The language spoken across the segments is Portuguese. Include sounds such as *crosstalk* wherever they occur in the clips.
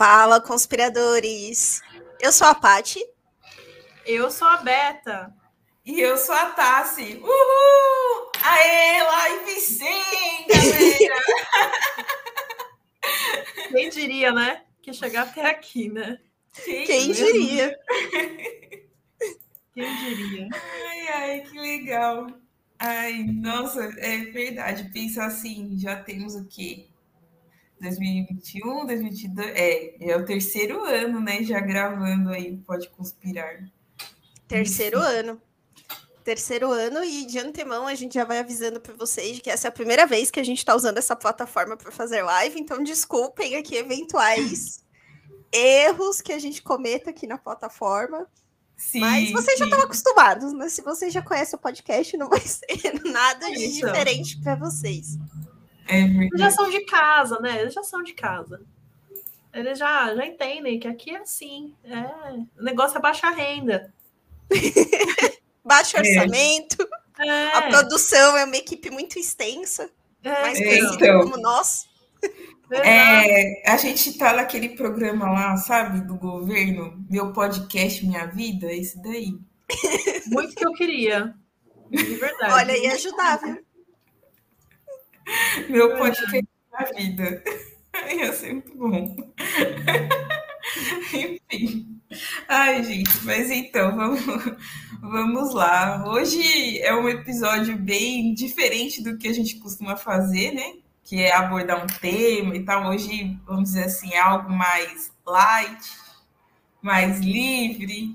Fala, conspiradores! Eu sou a Pati. Eu sou a Beta. E eu sou a Tassi. Uhul! Aê, live sim, galera! *laughs* Quem diria, né? Que chegar até aqui, né? Quem, Quem diria? Quem diria? Ai, ai, que legal. Ai, nossa, é verdade. Pensa assim, já temos o quê? 2021, 2022, é, é o terceiro ano, né, já gravando aí Pode Conspirar. Terceiro Isso. ano. Terceiro ano e de antemão a gente já vai avisando para vocês que essa é a primeira vez que a gente está usando essa plataforma para fazer live, então desculpem aqui eventuais *laughs* erros que a gente cometa aqui na plataforma. Sim, Mas vocês sim. já estão acostumados, né? Se vocês já conhecem o podcast, não vai ser *laughs* nada de então. diferente para vocês. É Eles já são de casa, né? Eles já são de casa. Eles já, já entendem que aqui é assim. É, o negócio é baixa renda. *laughs* Baixo é. orçamento. É. A produção é uma equipe muito extensa. É. Mais conhecida então, como nós. É, a gente tá naquele programa lá, sabe, do governo, meu podcast, minha vida, esse daí. Muito que eu queria. De verdade. Olha, ia ajudar, viu? Meu podcast na vida. *laughs* Ia ser muito bom. *laughs* Enfim. Ai, gente, mas então, vamos, vamos lá. Hoje é um episódio bem diferente do que a gente costuma fazer, né? Que é abordar um tema e tal. Hoje, vamos dizer assim, é algo mais light, mais livre,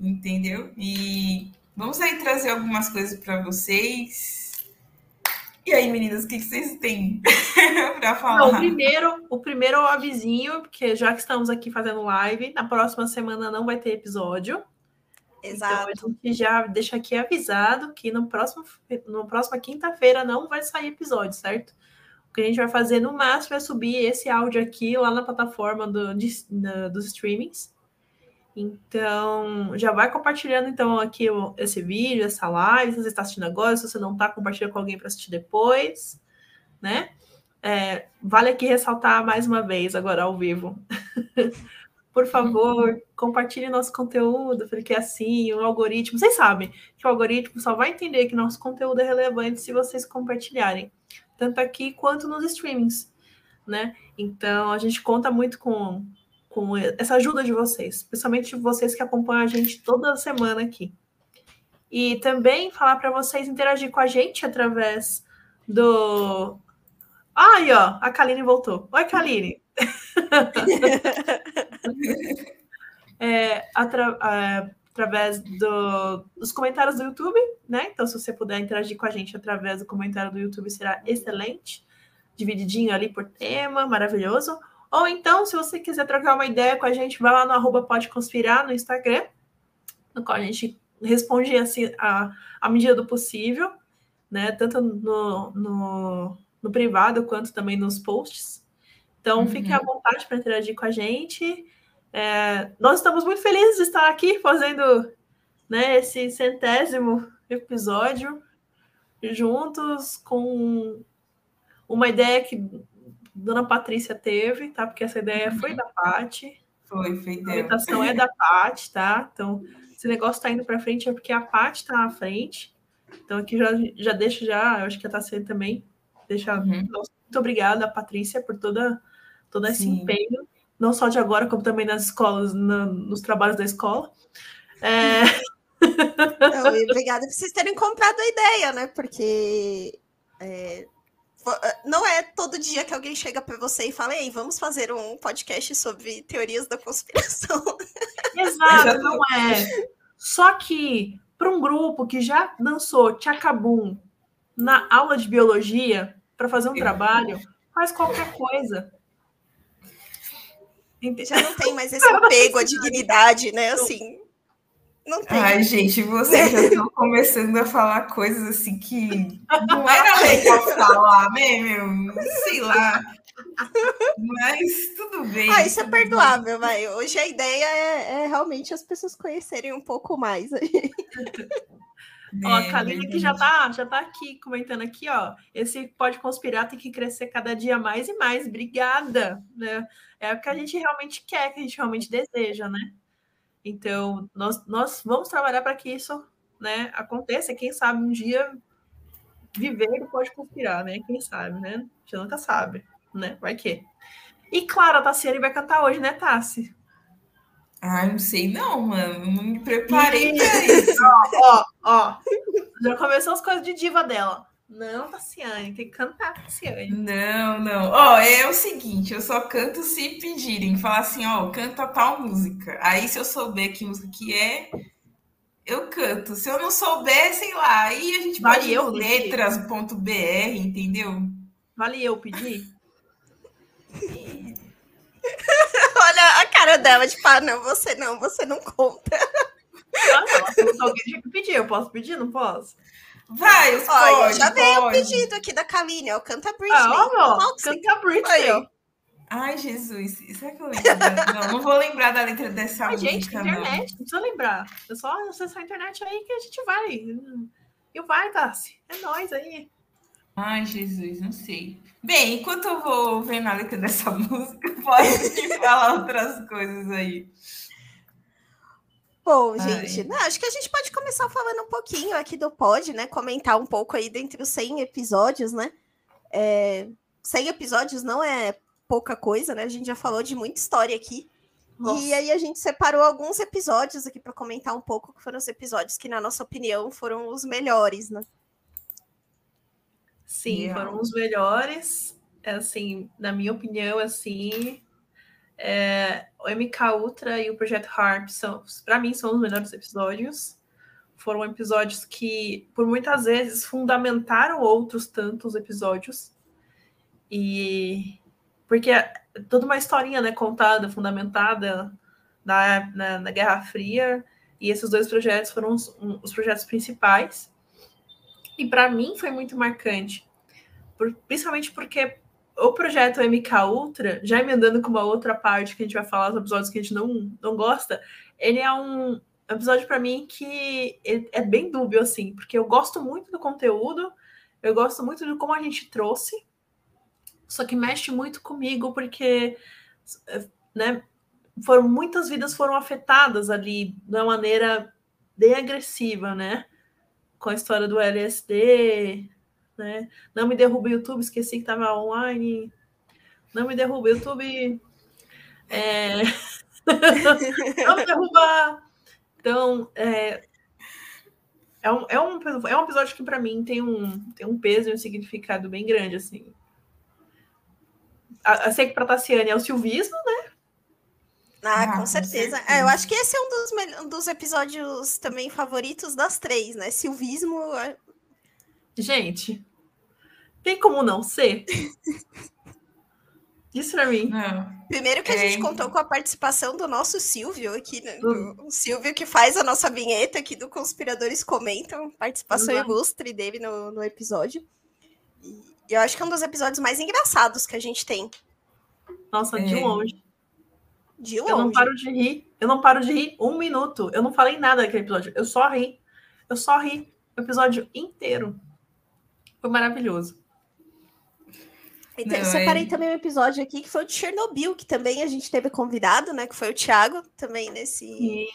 entendeu? E vamos aí trazer algumas coisas para vocês e aí, meninas, o que vocês têm *laughs* para falar? Não, o primeiro, o primeiro é avisinho, porque já que estamos aqui fazendo live, na próxima semana não vai ter episódio. Exato. Então a gente já deixa aqui avisado que no próximo, no próxima quinta-feira não vai sair episódio, certo? O que a gente vai fazer no máximo é subir esse áudio aqui lá na plataforma do, de, na, dos streamings. Então, já vai compartilhando então aqui esse vídeo, essa live, se você está assistindo agora, se você não está, compartilha com alguém para assistir depois, né? É, vale aqui ressaltar mais uma vez, agora ao vivo. *laughs* Por favor, compartilhe nosso conteúdo, porque assim, o algoritmo, vocês sabem que o algoritmo só vai entender que nosso conteúdo é relevante se vocês compartilharem, tanto aqui quanto nos streamings, né? Então, a gente conta muito com com essa ajuda de vocês, principalmente vocês que acompanham a gente toda semana aqui. E também falar para vocês interagir com a gente através do. Aí, ó, a Kaline voltou. Oi, Kaline. *laughs* é, atra... é, através do... dos comentários do YouTube, né? Então, se você puder interagir com a gente através do comentário do YouTube, será excelente. Divididinho ali por tema, maravilhoso. Ou então, se você quiser trocar uma ideia com a gente, vai lá no arroba Pode Conspirar no Instagram, no qual a gente responde assim a, a medida do possível, né? Tanto no, no, no privado quanto também nos posts. Então, uhum. fiquem à vontade para interagir com a gente. É, nós estamos muito felizes de estar aqui fazendo né, esse centésimo episódio juntos com uma ideia que Dona Patrícia teve, tá? Porque essa ideia foi da Pati. Foi, foi dela. A orientação é da Pati, tá? Então, esse negócio está indo para frente é porque a Pati está à frente. Então, aqui já, já deixo já, eu acho que a Tassê também. Deixa uhum. muito obrigada, Patrícia, por toda, todo esse Sim. empenho, não só de agora, como também nas escolas, na, nos trabalhos da escola. É... Não, obrigada por vocês terem comprado a ideia, né? Porque é, não é todo dia que alguém chega para você e fala, ei, vamos fazer um podcast sobre teorias da conspiração. *laughs* Exato, não é. Só que para um grupo que já dançou Tchacabum na aula de biologia para fazer um trabalho, faz qualquer coisa. Já não tem mais esse *laughs* apego à dignidade, né? Assim, não tem. Ai, gente, vocês já estão começando a falar coisas assim que não era legal falar, né, meu? Sei lá. Mas tudo bem. Ah, isso é perdoável, vai. Hoje a ideia é, é, realmente as pessoas conhecerem um pouco mais. *laughs* Ó, a Kaline que já tá, já tá aqui comentando aqui, ó. Esse pode conspirar tem que crescer cada dia mais e mais. Obrigada, né? É o que a gente realmente quer, que a gente realmente deseja, né? Então, nós, nós vamos trabalhar para que isso, né, aconteça. Quem sabe um dia viver pode conspirar, né? Quem sabe, né? A gente nunca sabe, né? Vai que. E claro, a Tassiane vai cantar hoje, né, Tassi? Ah, não sei não, mano. Não me preparei para isso. ó, ó. Já começou as coisas de diva dela. Não, Tassiane, tem que cantar, Tassiane. Não, não. Ó, é o seguinte, eu só canto se pedirem. Falar assim, ó, canta tal música. Aí, se eu souber que música que é, eu canto. Se eu não souber, sei lá, aí a gente vale pode eu letras.br, entendeu? Vale eu pedir? *laughs* Olha a cara dela, tipo, ah, não, você não, você não conta. Ah, não, alguém tinha que pedir, eu posso pedir? Não posso? Vai, Olha, pode, já veio o pedido aqui da Kaline, ó, canta Britney. Ah, ó, canta Britney. Aí. Ai, Jesus, será que eu lembro? *laughs* não, não vou lembrar da letra dessa Ai, música. Gente, internet, não. precisa lembrar. É só acessar a internet aí que a gente vai. E vai, Tassi. É nós aí. Ai, Jesus, não sei. Bem, enquanto eu vou vendo a letra dessa *laughs* música, pode falar outras coisas aí. Bom, gente, não, acho que a gente pode começar falando um pouquinho aqui do pod, né? Comentar um pouco aí dentre os 100 episódios, né? É, 100 episódios não é pouca coisa, né? A gente já falou de muita história aqui. Nossa. E aí a gente separou alguns episódios aqui para comentar um pouco, que foram os episódios que, na nossa opinião, foram os melhores, né? Sim, yeah. foram os melhores. É, assim, na minha opinião, assim, é, o MK Ultra e o Projeto Harp são, para mim, são os melhores episódios. Foram episódios que, por muitas vezes, fundamentaram outros tantos episódios. E porque é toda uma historinha, né, contada, fundamentada na, na, na Guerra Fria. E esses dois projetos foram os, um, os projetos principais. E para mim foi muito marcante, por, principalmente porque o projeto MK Ultra, já emendando com uma outra parte que a gente vai falar, os episódios que a gente não, não gosta, ele é um episódio para mim que é bem dúbio, assim, porque eu gosto muito do conteúdo, eu gosto muito de como a gente trouxe, só que mexe muito comigo, porque né, foram, muitas vidas foram afetadas ali de uma maneira bem agressiva, né? com a história do LSD, né? Não me derruba o YouTube, esqueci que estava online. Não me derruba o YouTube. É... *laughs* não me derruba. Então, é... É, um, é, um, é um episódio que, para mim, tem um, tem um peso e um significado bem grande, assim. Eu sei que para Tassiane é o silvismo, né? Ah, ah com, certeza. certeza. É, eu acho que esse é um dos, um dos episódios também favoritos das três, né? Silvismo. Gente, tem como não ser? Isso pra mim. Não. Primeiro que a é... gente contou com a participação do nosso Silvio aqui, né? Do, o Silvio que faz a nossa vinheta aqui do Conspiradores Comentam, participação uhum. ilustre dele no, no episódio. E eu acho que é um dos episódios mais engraçados que a gente tem. Nossa, de é. longe. De longe. Eu não paro de rir. Eu não paro de rir um minuto. Eu não falei nada daquele episódio. Eu só ri. Eu só ri o episódio inteiro. Foi maravilhoso. Então, não, eu separei é... também um episódio aqui que foi o de Chernobyl, que também a gente teve convidado, né? Que foi o Thiago também nesse,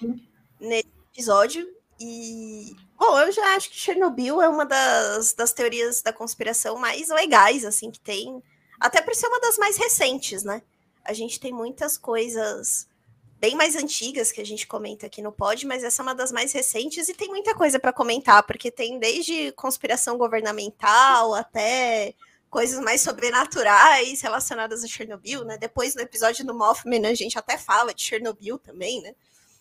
nesse episódio. E, bom, eu já acho que Chernobyl é uma das, das teorias da conspiração mais legais, assim, que tem. Até por ser uma das mais recentes, né? a gente tem muitas coisas bem mais antigas que a gente comenta aqui no pod, mas essa é uma das mais recentes e tem muita coisa para comentar, porque tem desde conspiração governamental até coisas mais sobrenaturais relacionadas a Chernobyl, né? Depois no episódio do Mothman a gente até fala de Chernobyl também, né?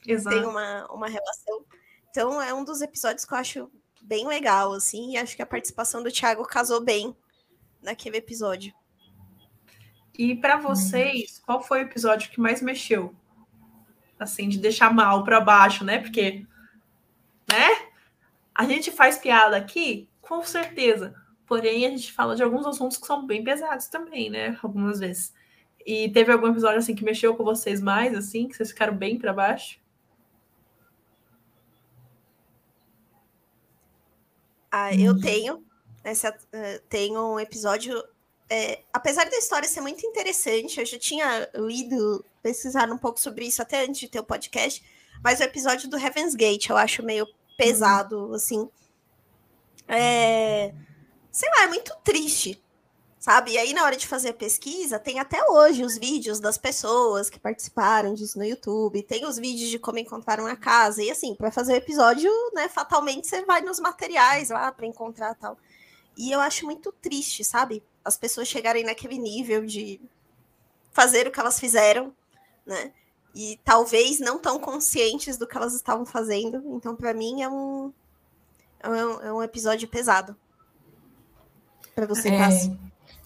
Exato. Tem uma, uma relação. Então é um dos episódios que eu acho bem legal, assim, e acho que a participação do Thiago casou bem naquele episódio. E para vocês, qual foi o episódio que mais mexeu? Assim, de deixar mal para baixo, né? Porque, né? A gente faz piada aqui, com certeza. Porém, a gente fala de alguns assuntos que são bem pesados também, né? Algumas vezes. E teve algum episódio assim que mexeu com vocês mais, assim, que vocês ficaram bem para baixo? Ah, eu tenho. Essa, uh, tenho um episódio. É, apesar da história ser muito interessante, eu já tinha lido, pesquisado um pouco sobre isso até antes de ter o podcast, mas o episódio do Heaven's Gate eu acho meio pesado, uhum. assim. É, sei lá, é muito triste sabe? E aí, na hora de fazer a pesquisa, tem até hoje os vídeos das pessoas que participaram disso no YouTube, tem os vídeos de como encontraram a casa, e assim, para fazer o episódio, né, fatalmente você vai nos materiais lá para encontrar tal. E eu acho muito triste, sabe? As pessoas chegarem naquele nível de fazer o que elas fizeram, né? E talvez não tão conscientes do que elas estavam fazendo. Então, para mim, é um, é um, é um episódio pesado. Para você, é... Cassi.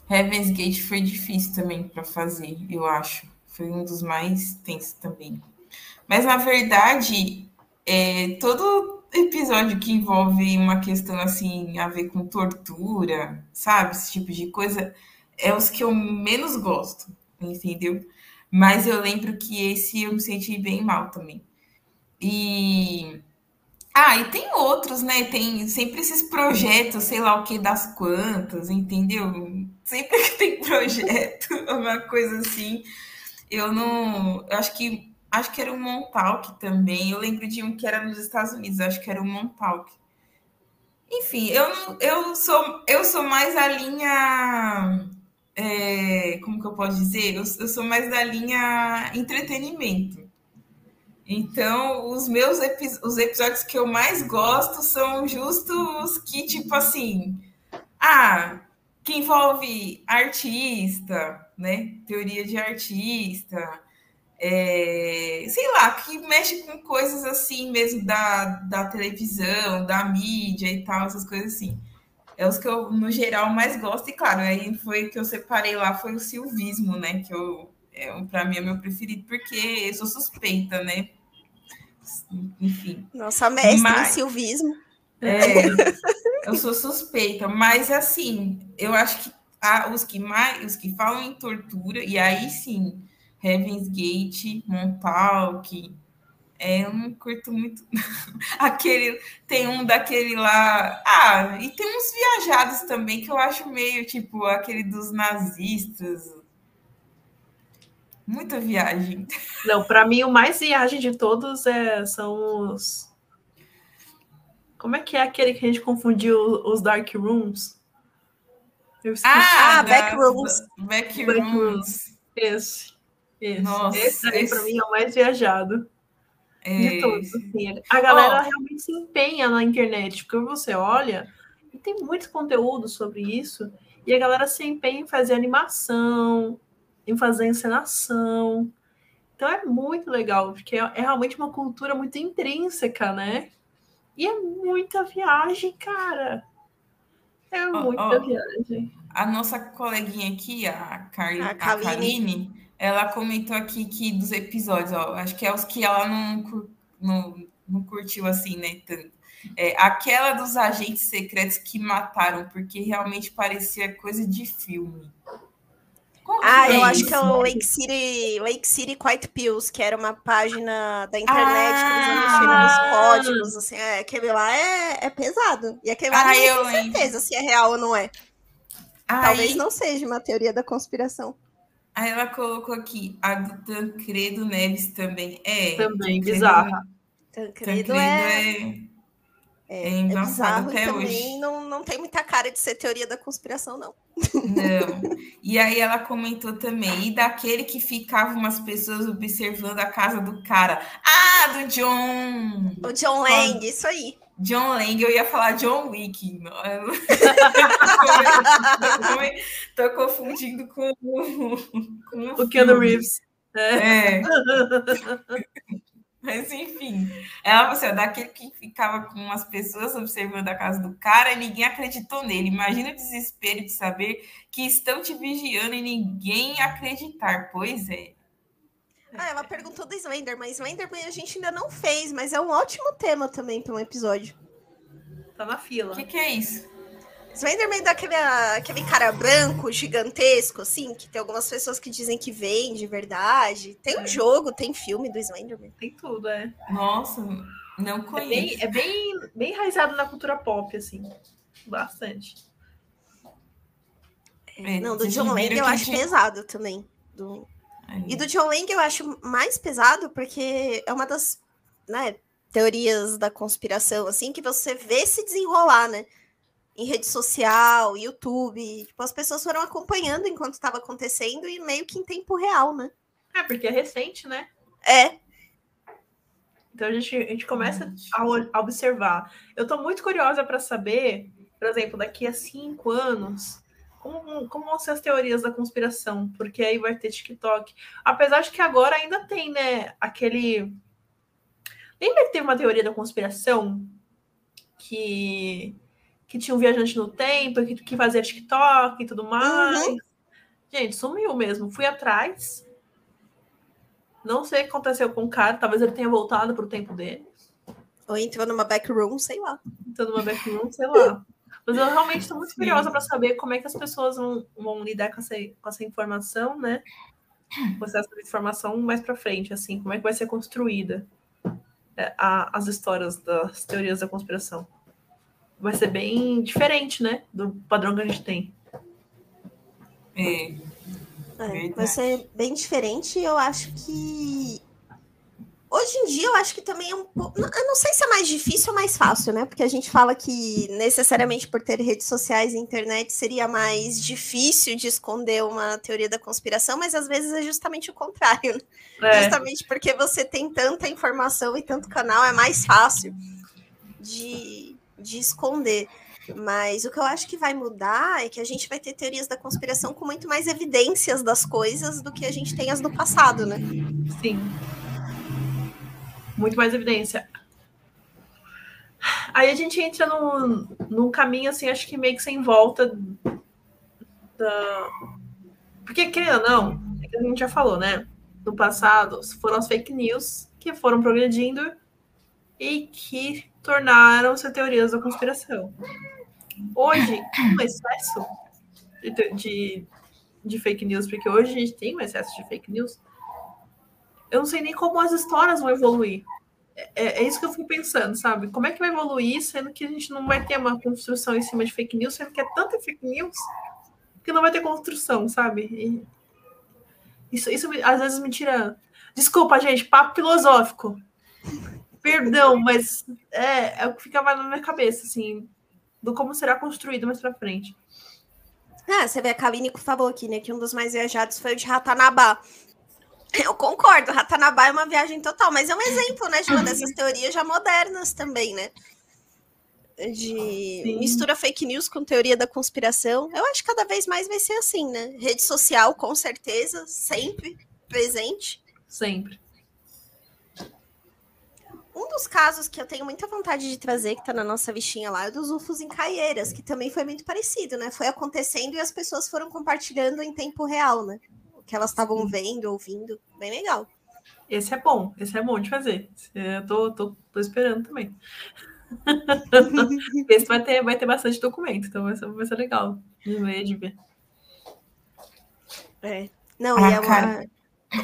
Heaven's Gate foi difícil também para fazer, eu acho. Foi um dos mais tensos também. Mas, na verdade, é, todo episódio que envolve uma questão assim, a ver com tortura, sabe? Esse tipo de coisa, é os que eu menos gosto, entendeu? Mas eu lembro que esse eu me senti bem mal também. E ah, e tem outros, né? Tem sempre esses projetos, sei lá o que das quantas, entendeu? Sempre que tem *laughs* projeto, uma coisa assim. Eu não. Eu acho que acho que era o Montauk também. Eu lembro de um que era nos Estados Unidos, acho que era o Montauk. Enfim, eu eu sou eu sou mais a linha é, como que eu posso dizer? Eu, eu sou mais da linha entretenimento. Então, os meus epi os episódios que eu mais gosto são justos que, tipo assim, ah, que envolve artista, né? Teoria de artista, é, sei lá, que mexe com coisas assim mesmo da, da televisão, da mídia e tal, essas coisas assim. É os que eu, no geral, mais gosto. E claro, aí foi que eu separei lá, foi o silvismo, né? Que eu, é, para mim é meu preferido, porque eu sou suspeita, né? enfim. Nossa mestre mas, em silvismo. É, *laughs* eu sou suspeita, mas assim, eu acho que ah, os que mais, os que falam em tortura, e aí sim, Heaven's Gate, Montauk, é, eu não curto muito. *laughs* Aquele, tem um daquele lá. Ah, e tem uns viajados também que eu acho meio tipo aquele dos nazistas, Muita viagem. Não, para mim o mais viagem de todos é, são os. Como é que é aquele que a gente confundiu os Dark Rooms? Ah, ah Backrooms. Backrooms. Esse. Esse. Nossa, esse aí esse... para mim é o mais viajado. É... De todos. Assim. A galera oh. realmente se empenha na internet, porque você olha e tem muito conteúdo sobre isso, e a galera se empenha em fazer animação, em fazer encenação. Então é muito legal, porque é, é realmente uma cultura muito intrínseca, né? E é muita viagem, cara. É muita oh, oh, viagem. A nossa coleguinha aqui, a, Car a, a Kaline, ela comentou aqui que dos episódios, ó, acho que é os que ela não, não, não curtiu assim, né? Tanto. É, aquela dos agentes secretos que mataram, porque realmente parecia coisa de filme. Ah, eu acho que é o Lake City, Lake City Quiet Pills, que era uma página da internet ah, que eles mexiam nos códigos, assim, é, aquele lá é, é pesado. E aquele lá ah, eu não tenho certeza se é real ou não é. Aí, Talvez não seja uma teoria da conspiração. Aí ela colocou aqui, a do Tancredo Neves também. É. Também, bizarro. Tancredo, Tancredo é... é é, é, é bizarro e também não, não tem muita cara de ser teoria da conspiração, não. Não. *laughs* E aí ela comentou também, e daquele que ficava umas pessoas observando a casa do cara. Ah, do John! O John Lang, isso aí. John Lang, eu ia falar John Wick. *laughs* Tô confundindo com, com o Keanu Reeves. É. é. *laughs* Mas enfim, ela você assim, daquele que ficava com as pessoas observando a casa do cara e ninguém acreditou nele. Imagina o desespero de saber que estão te vigiando e ninguém acreditar. Pois é. Ah, ela perguntou do Slender, mas Slender a gente ainda não fez, mas é um ótimo tema também para um episódio. Tá na fila. O que, que, é isso? Slenderman daquele aquele cara branco, gigantesco, assim, que tem algumas pessoas que dizem que vem de verdade. Tem um é. jogo, tem filme do Slenderman. Tem tudo, é. Nossa, não conheço. É bem, é bem, bem enraizado na cultura pop, assim. Bastante. É, não, do John Lang eu acho tinha... pesado também. Do... E do John Lang eu acho mais pesado porque é uma das né, teorias da conspiração, assim, que você vê se desenrolar, né? Em rede social, YouTube. Tipo, as pessoas foram acompanhando enquanto estava acontecendo e meio que em tempo real, né? É, porque é recente, né? É. Então a gente, a gente começa a, a observar. Eu estou muito curiosa para saber, por exemplo, daqui a cinco anos, como, como vão ser as teorias da conspiração, porque aí vai ter TikTok. Apesar de que agora ainda tem, né, aquele. Lembra que teve uma teoria da conspiração que que tinha um viajante no tempo, que, que fazia TikTok e tudo mais. Uhum. Gente, sumiu mesmo. Fui atrás. Não sei o que aconteceu com o cara. Talvez ele tenha voltado para o tempo dele. Ou entrou numa backroom, sei lá. Entrou numa backroom, sei lá. Mas eu realmente estou muito curiosa para saber como é que as pessoas vão, vão lidar com essa, com essa informação, né? Com essa informação mais para frente, assim, como é que vai ser construída é, a, as histórias das teorias da conspiração vai ser bem diferente, né? Do padrão que a gente tem. É. é vai ser bem diferente. Eu acho que. Hoje em dia, eu acho que também é um pouco. Eu não sei se é mais difícil ou mais fácil, né? Porque a gente fala que necessariamente por ter redes sociais e internet seria mais difícil de esconder uma teoria da conspiração, mas às vezes é justamente o contrário. Né? É. Justamente porque você tem tanta informação e tanto canal, é mais fácil de de esconder. Mas o que eu acho que vai mudar é que a gente vai ter teorias da conspiração com muito mais evidências das coisas do que a gente tem as do passado, né? Sim. Muito mais evidência. Aí a gente entra num, num caminho, assim, acho que meio que sem volta da. Porque, querendo ou não, é a gente já falou, né? No passado, foram as fake news que foram progredindo e que tornaram-se teorias da conspiração. Hoje, um excesso de, de, de, fake news, porque hoje a gente tem um excesso de fake news, eu não sei nem como as histórias vão evoluir. É, é, é isso que eu fico pensando, sabe? Como é que vai evoluir, sendo que a gente não vai ter uma construção em cima de fake news, sendo que é tanta fake news que não vai ter construção, sabe? E isso, isso às vezes me tira. Desculpa, gente, papo filosófico. Perdão, mas é, é o que ficava na minha cabeça, assim, do como será construído mais pra frente. Ah, você vê a Kaline falou aqui, né? Que um dos mais viajados foi o de Ratanabá. Eu concordo, Ratanabá é uma viagem total, mas é um exemplo, né, de uma dessas *clears throat* teorias já modernas também, né? De Sim. mistura fake news com teoria da conspiração. Eu acho que cada vez mais vai ser assim, né? Rede social, com certeza, sempre presente. Sempre. Um dos casos que eu tenho muita vontade de trazer, que está na nossa listinha lá, é dos UFOs em Caieiras, que também foi muito parecido, né? Foi acontecendo e as pessoas foram compartilhando em tempo real, né? O que elas estavam vendo, ouvindo. Bem legal. Esse é bom, esse é bom de fazer. Eu tô, tô, tô esperando também. *laughs* esse vai ter, vai ter bastante documento, então vai ser, vai ser legal de ver, de ver. É. Não, ah, e é uma. Cara.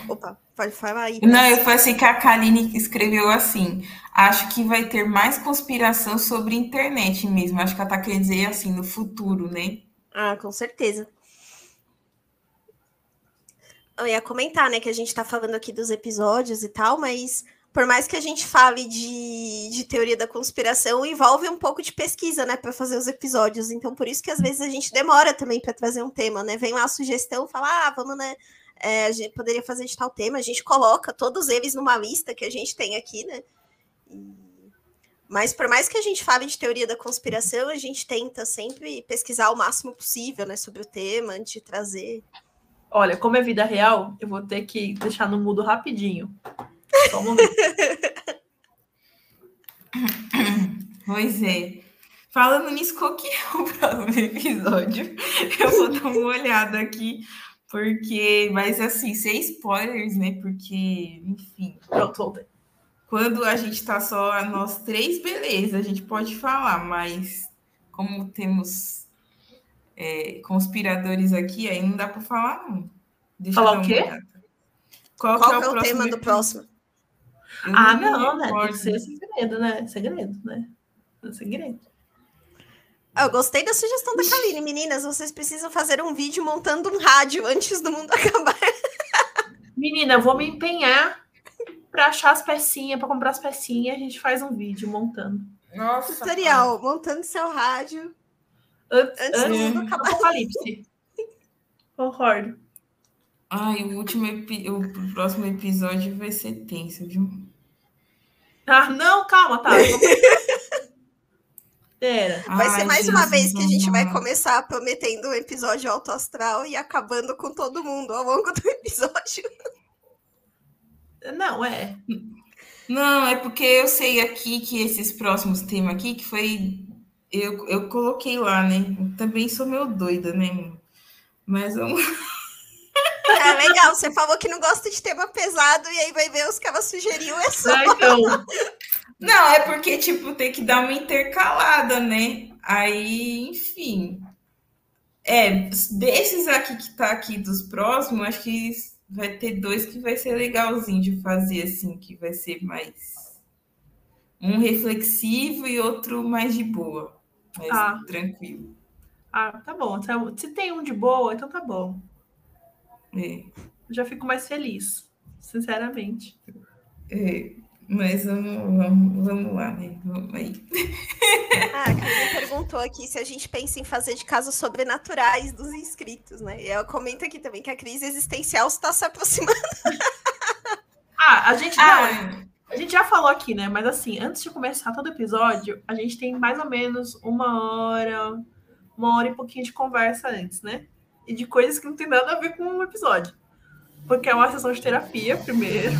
Opa. Pode falar aí. Não, eu falei assim que a Kaline escreveu assim. Acho que vai ter mais conspiração sobre internet mesmo. Acho que ela tá querendo dizer assim, no futuro, né? Ah, com certeza. Eu ia comentar, né, que a gente tá falando aqui dos episódios e tal, mas por mais que a gente fale de, de teoria da conspiração, envolve um pouco de pesquisa, né, para fazer os episódios. Então, por isso que às vezes a gente demora também para trazer um tema, né? Vem uma sugestão, fala, ah, vamos, né, é, a gente poderia fazer de tal tema, a gente coloca todos eles numa lista que a gente tem aqui, né? Mas por mais que a gente fale de teoria da conspiração, a gente tenta sempre pesquisar o máximo possível, né, sobre o tema, antes de trazer. Olha, como é vida real, eu vou ter que deixar no mudo rapidinho. Só um momento. *laughs* pois é. Falando nisso, qual que é o próximo episódio? Eu vou dar uma olhada aqui porque, mas assim, sem spoilers, né? Porque, enfim. Pronto, voltei. Quando a gente tá só nós três, beleza, a gente pode falar, mas como temos é, conspiradores aqui, aí não dá para falar, não. Deixa falar o quê? Qual, Qual é, é, o, o tema do próximo? Eu ah, não, não né? Tem que ser segredo, né? Segredo, né? É segredo. Eu gostei da sugestão da Kaline. Meninas, vocês precisam fazer um vídeo montando um rádio antes do mundo *laughs* acabar. Menina, eu vou me empenhar para achar as pecinhas, para comprar as pecinhas. A gente faz um vídeo montando. Nossa. Tutorial, cara. montando seu rádio antes, antes do mundo acabar. Apocalipse. Concordo. Ai, o último epi... o próximo episódio vai ser tenso, viu? Ah, não, calma, tá. *laughs* Pera. Vai Ai, ser mais Jesus, uma vez que a gente vai começar prometendo um episódio alto astral e acabando com todo mundo ao longo do *laughs* episódio. Não, é. Não, é porque eu sei aqui que esses próximos temas aqui, que foi. Eu, eu coloquei lá, né? Também sou meio doida, né? Mas vamos. É legal, você falou que não gosta de tema pesado e aí vai ver os que ela sugeriu é só. Ah, então. Não, é porque, tipo, tem que dar uma intercalada, né? Aí, enfim. É, desses aqui que tá aqui dos próximos, acho que vai ter dois que vai ser legalzinho de fazer, assim, que vai ser mais. Um reflexivo e outro mais de boa. Mais ah. tranquilo. Ah, tá bom. Se tem um de boa, então tá bom. É. Já fico mais feliz, sinceramente. É, mas vamos, vamos, vamos lá, né? Vamos aí. Ah, a Cris perguntou aqui se a gente pensa em fazer de casos sobrenaturais dos inscritos, né? E ela comenta aqui também que a crise existencial está se aproximando. *laughs* Ah, a gente. Ah, não, a gente já falou aqui, né? Mas assim, antes de começar todo episódio, a gente tem mais ou menos uma hora, uma hora e pouquinho de conversa antes, né? E de coisas que não tem nada a ver com o episódio. Porque é uma sessão de terapia, primeiro.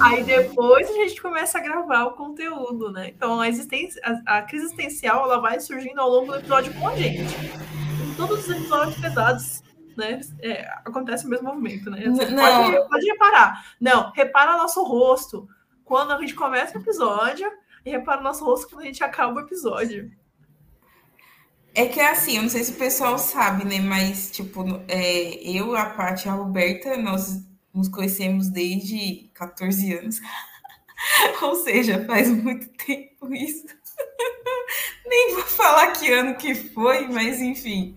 Aí depois a gente começa a gravar o conteúdo, né? Então a existência, a, a crise existencial ela vai surgindo ao longo do episódio com a gente. Em todos os episódios pesados, né? É, acontece o mesmo movimento, né? Você pode, pode reparar. Não, repara nosso rosto quando a gente começa o episódio e repara o nosso rosto quando a gente acaba o episódio. É que é assim, eu não sei se o pessoal sabe, né? Mas, tipo, é, eu, a Paty e a Roberta, nós nos conhecemos desde 14 anos. *laughs* Ou seja, faz muito tempo isso. *laughs* Nem vou falar que ano que foi, mas enfim,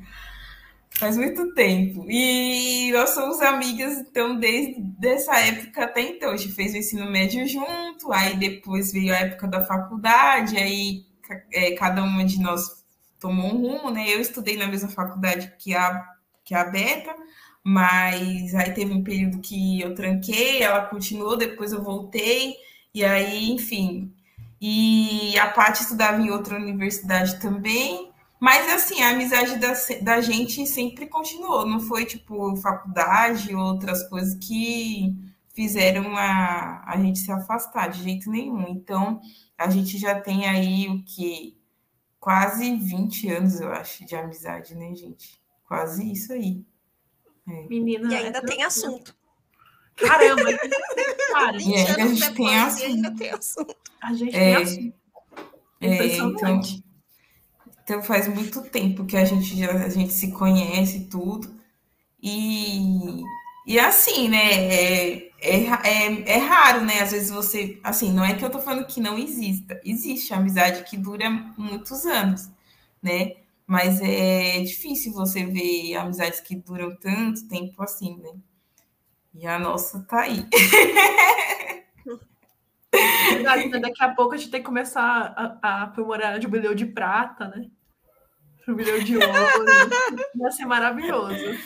faz muito tempo. E nós somos amigas, então, desde essa época até então. A gente fez o ensino médio junto, aí depois veio a época da faculdade, aí é, cada uma de nós tomou um rumo, né? Eu estudei na mesma faculdade que a, que a Beta, mas aí teve um período que eu tranquei, ela continuou, depois eu voltei, e aí, enfim. E a Paty estudava em outra universidade também, mas assim, a amizade da, da gente sempre continuou, não foi tipo faculdade, outras coisas que fizeram a, a gente se afastar de jeito nenhum. Então, a gente já tem aí o que quase 20 anos, eu acho, de amizade, né, gente? Quase isso aí. É. Menina, e ainda é tem assunto. Caramba, cara, e ainda a gente tem assunto. ainda tem assunto. A gente é, tem assunto. É, então, então faz muito tempo que a gente já a gente se conhece tudo. E, e assim, né? É, é, é, raro, né? Às vezes você. Assim, não é que eu tô falando que não exista. Existe amizade que dura muitos anos, né? Mas é difícil você ver amizades que duram tanto tempo assim, né? E a nossa tá aí. Verdade, né? Daqui a pouco a gente tem que começar a, a aprimorar o jubileu de prata, né? Jubileu de ouro. Vai ser maravilhoso.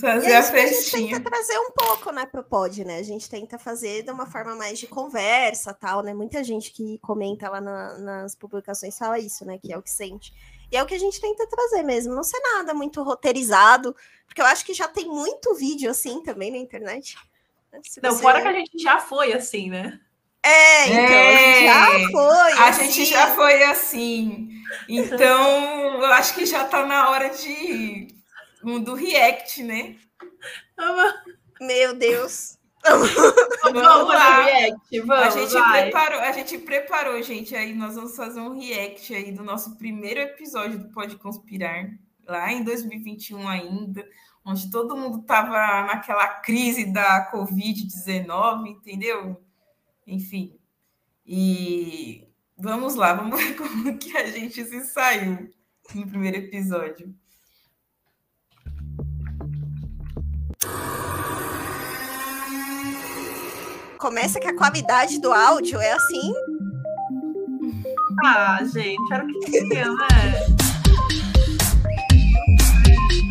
Fazer a, festinha. A gente tenta trazer um pouco, né, pro pod, né? A gente tenta fazer de uma forma mais de conversa, tal, né? Muita gente que comenta lá na, nas publicações fala isso, né? Que é o que sente. E é o que a gente tenta trazer mesmo. Não ser nada muito roteirizado, porque eu acho que já tem muito vídeo assim também na internet. Se não, fora que a gente já foi assim, né? É, então, é, já foi. A assim. gente já foi assim. Então, eu acho que já tá na hora de do React, né? Meu Deus. vamos, vamos lá. React, vamos, a, gente preparou, a gente preparou, gente. Aí nós vamos fazer um react aí do nosso primeiro episódio do Pode Conspirar, lá em 2021 ainda, onde todo mundo estava naquela crise da Covid-19, entendeu? Enfim. E vamos lá, vamos *laughs* ver como que a gente se saiu no primeiro episódio. Começa que a qualidade do áudio é assim. Ah, gente, era o que tinha, né?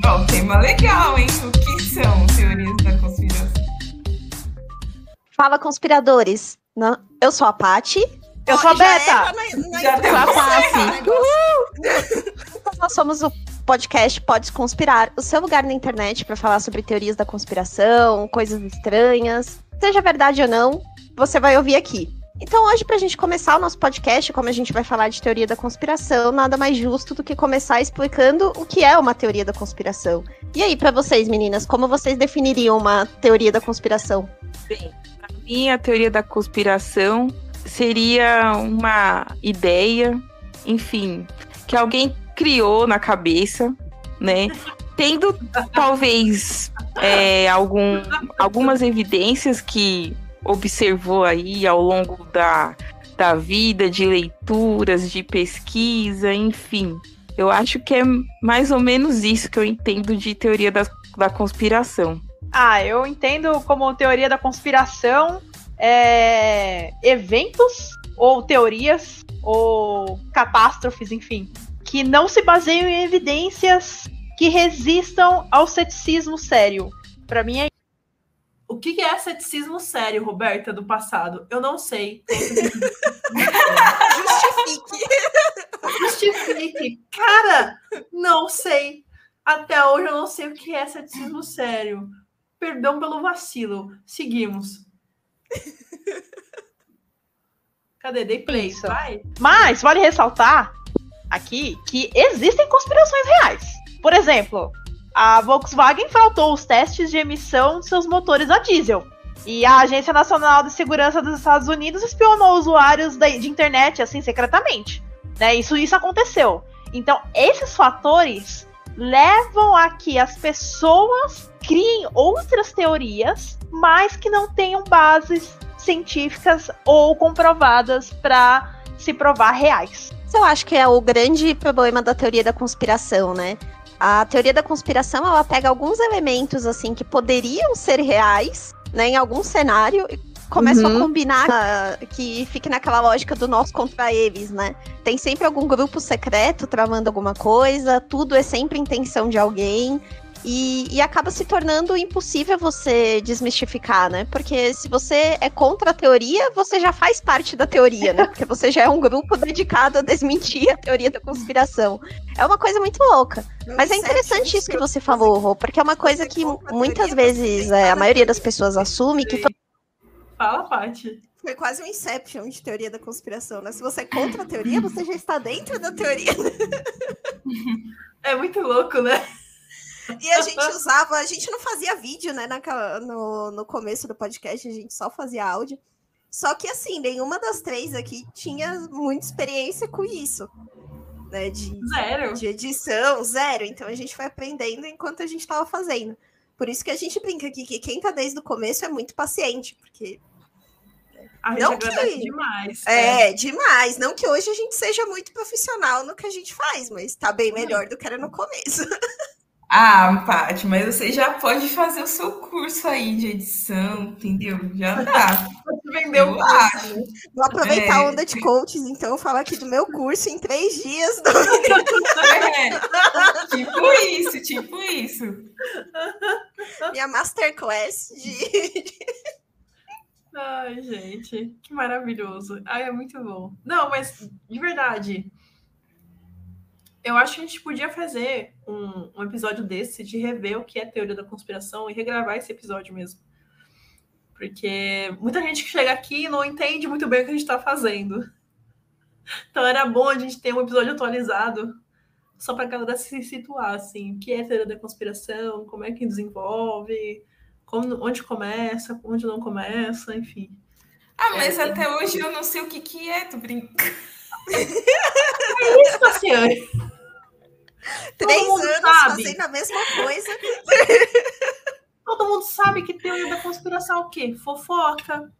Ó, oh, tema legal, hein? O que são teorias da conspiração? Fala, conspiradores. Não, eu sou a Pati. Eu oh, sou a Beta. Na, na já deu a Pati. *laughs* Nós somos o podcast Pode Conspirar, o seu lugar na internet para falar sobre teorias da conspiração, coisas estranhas. Seja verdade ou não, você vai ouvir aqui. Então, hoje, para a gente começar o nosso podcast, como a gente vai falar de teoria da conspiração, nada mais justo do que começar explicando o que é uma teoria da conspiração. E aí, para vocês, meninas, como vocês definiriam uma teoria da conspiração? Bem, para mim, a teoria da conspiração seria uma ideia, enfim, que alguém criou na cabeça, né? Tendo talvez é, algum, algumas evidências que observou aí ao longo da, da vida, de leituras, de pesquisa, enfim. Eu acho que é mais ou menos isso que eu entendo de teoria da, da conspiração. Ah, eu entendo como teoria da conspiração é, eventos ou teorias ou catástrofes, enfim, que não se baseiam em evidências que resistam ao ceticismo sério. Para mim é o que é ceticismo sério, Roberta, do passado? Eu não sei. *laughs* Justifique. Justifique. Cara, não sei. Até hoje eu não sei o que é ceticismo sério. Perdão pelo vacilo. Seguimos. Cadê? Dei play. Vai. Mas vale ressaltar aqui que existem conspirações reais. Por exemplo, a Volkswagen faltou os testes de emissão de seus motores a diesel. E a Agência Nacional de Segurança dos Estados Unidos espionou usuários de internet, assim, secretamente. Né? Isso, isso aconteceu. Então, esses fatores levam a que as pessoas criem outras teorias, mas que não tenham bases científicas ou comprovadas para se provar reais. Eu acho que é o grande problema da teoria da conspiração, né? A teoria da conspiração, ela pega alguns elementos, assim, que poderiam ser reais, né, em algum cenário, e começa uhum. a combinar uh, que fique naquela lógica do nós contra eles, né? Tem sempre algum grupo secreto tramando alguma coisa, tudo é sempre intenção de alguém. E, e, acaba se tornando impossível você desmistificar, né? Porque se você é contra a teoria, você já faz parte da teoria, né? Porque você já é um grupo dedicado a desmentir a teoria da conspiração. É uma coisa muito louca. Mas é interessante isso que você falou, Rô, porque é uma coisa que muitas vezes é, a maioria das pessoas assume que. Fala, Paty. Foi quase um inception de teoria da conspiração, né? Se você é contra a teoria, você já está dentro da teoria. *laughs* É muito louco, né? E a gente usava, a gente não fazia vídeo, né, naquela, no, no começo do podcast, a gente só fazia áudio. Só que, assim, nenhuma das três aqui tinha muita experiência com isso. Né, de, zero. De edição, zero. Então a gente foi aprendendo enquanto a gente estava fazendo. Por isso que a gente brinca aqui que quem tá desde o começo é muito paciente, porque. A gente não que... demais. É, é, demais. Não que hoje a gente seja muito profissional no que a gente faz, mas tá bem melhor do que era no começo. *laughs* Ah, Paty, mas você já pode fazer o seu curso aí de edição, entendeu? Já *laughs* dá. Vendeu o acho. Vou aproveitar é. a onda de coaches, então, falar aqui do meu curso em três dias. *laughs* Do... É, tipo isso, tipo isso. Minha masterclass de... Ai, gente, que maravilhoso. Ai, é muito bom. Não, mas de verdade, eu acho que a gente podia fazer um, um, episódio desse de rever o que é teoria da conspiração e regravar esse episódio mesmo. Porque muita gente que chega aqui não entende muito bem o que a gente está fazendo. Então era bom a gente ter um episódio atualizado só para a galera se situar, assim, o que é teoria da conspiração, como é que desenvolve, como, onde começa, onde não começa, enfim. Ah, mas é, até hoje eu não sei o que, que é, tu brinca. *laughs* É isso, Tassiane. *laughs* Três anos sabe. fazendo a mesma coisa. *laughs* Todo mundo sabe que teoria da conspiração é o quê? Fofoca.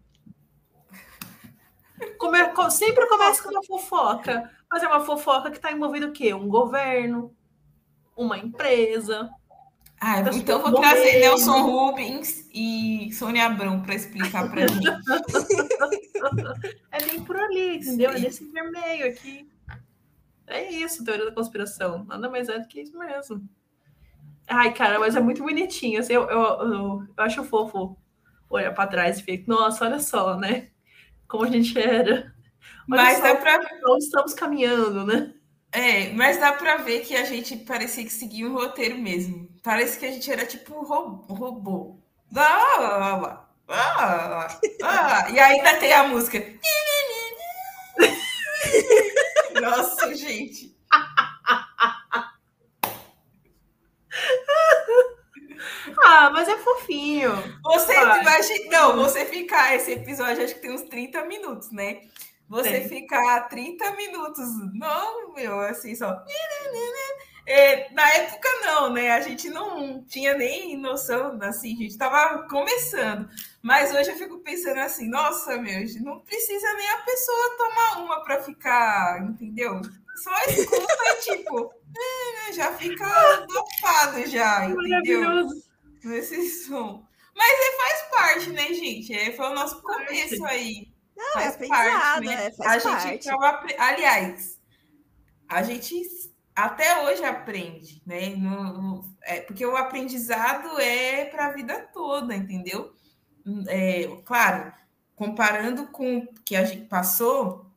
Come... Sempre começa com uma fofoca. Mas é uma fofoca que está envolvida o quê? Um governo, uma empresa. Ah, então vou trazer Nelson Rubens e Sônia Abrão para explicar para mim. *laughs* é bem por ali, entendeu? É nesse vermelho aqui. É isso, teoria da conspiração. Nada mais é do que isso mesmo. Ai, cara, mas é muito bonitinho. Assim, eu, eu, eu, eu acho fofo olhar para trás e ficar, nossa, olha só, né? Como a gente era. Olha mas dá para. Estamos caminhando, né? É, mas dá para ver que a gente parecia que seguia um roteiro mesmo. Parece que a gente era tipo um robô. Ah, ah, ah, e ainda tem a música. *laughs* Nossa, gente. *laughs* Ah, mas é fofinho. Você imagina, não, você ficar esse episódio acho que tem uns 30 minutos, né? Você Sim. ficar 30 minutos, não, meu, assim, só. É, na época, não, né? A gente não tinha nem noção, assim, a gente estava começando. Mas hoje eu fico pensando assim, nossa, meu, não precisa nem a pessoa tomar uma para ficar, entendeu? Só escuta e, tipo, *laughs* é, já fica dopado já, entendeu? Nesse som. Mas é, faz parte, né, gente? É, foi o nosso começo aí. Não, faz é parte, né? É, faz a parte. gente tava, aliás, a gente até hoje aprende, né? No, no, é, porque o aprendizado é para a vida toda, entendeu? É, claro, comparando com o que a gente passou,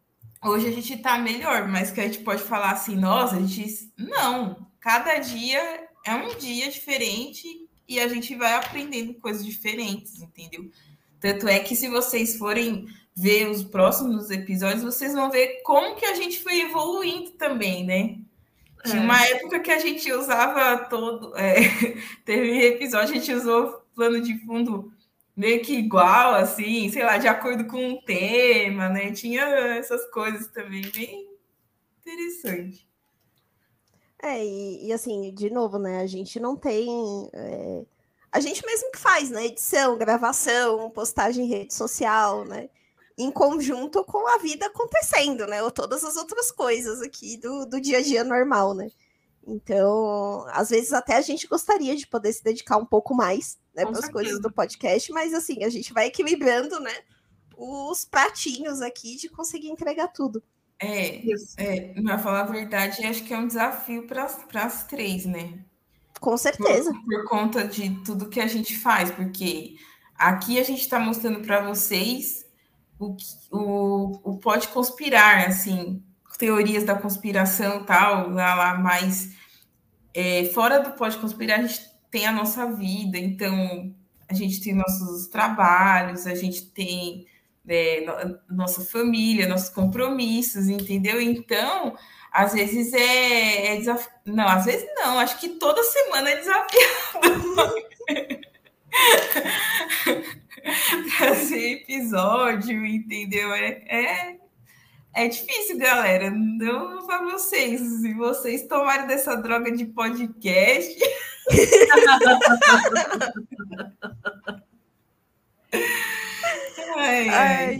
hoje a gente está melhor, mas que a gente pode falar assim, nossa, a gente. Não, cada dia é um dia diferente e a gente vai aprendendo coisas diferentes, entendeu? Tanto é que se vocês forem ver os próximos episódios, vocês vão ver como que a gente foi evoluindo também, né? Tinha uma época que a gente usava todo. É, *laughs* teve episódio, a gente usou plano de fundo meio que igual, assim, sei lá, de acordo com o tema, né? Tinha essas coisas também, bem interessante. É, e, e assim, de novo, né? A gente não tem. É... A gente mesmo que faz, né? Edição, gravação, postagem em rede social, né? Em conjunto com a vida acontecendo, né? Ou todas as outras coisas aqui do, do dia a dia normal, né? Então, às vezes até a gente gostaria de poder se dedicar um pouco mais né, para as coisas do podcast, mas assim, a gente vai equilibrando, né? Os pratinhos aqui de conseguir entregar tudo. É, é para falar a verdade, acho que é um desafio para as três, né? Com certeza. Por, por, conta de tudo que a gente faz, porque aqui a gente está mostrando para vocês o, o, o pode conspirar, assim, teorias da conspiração tal, lá, lá mais é, fora do pode conspirar, a gente tem a nossa vida, então a gente tem nossos trabalhos, a gente tem é, nossa família, nossos compromissos, entendeu? Então, às vezes é, é. Não, às vezes não, acho que toda semana é desafiado. *laughs* trazer episódio, entendeu? É, é, é difícil, galera. Não para vocês. Se vocês tomarem dessa droga de podcast. *laughs* ai, ai.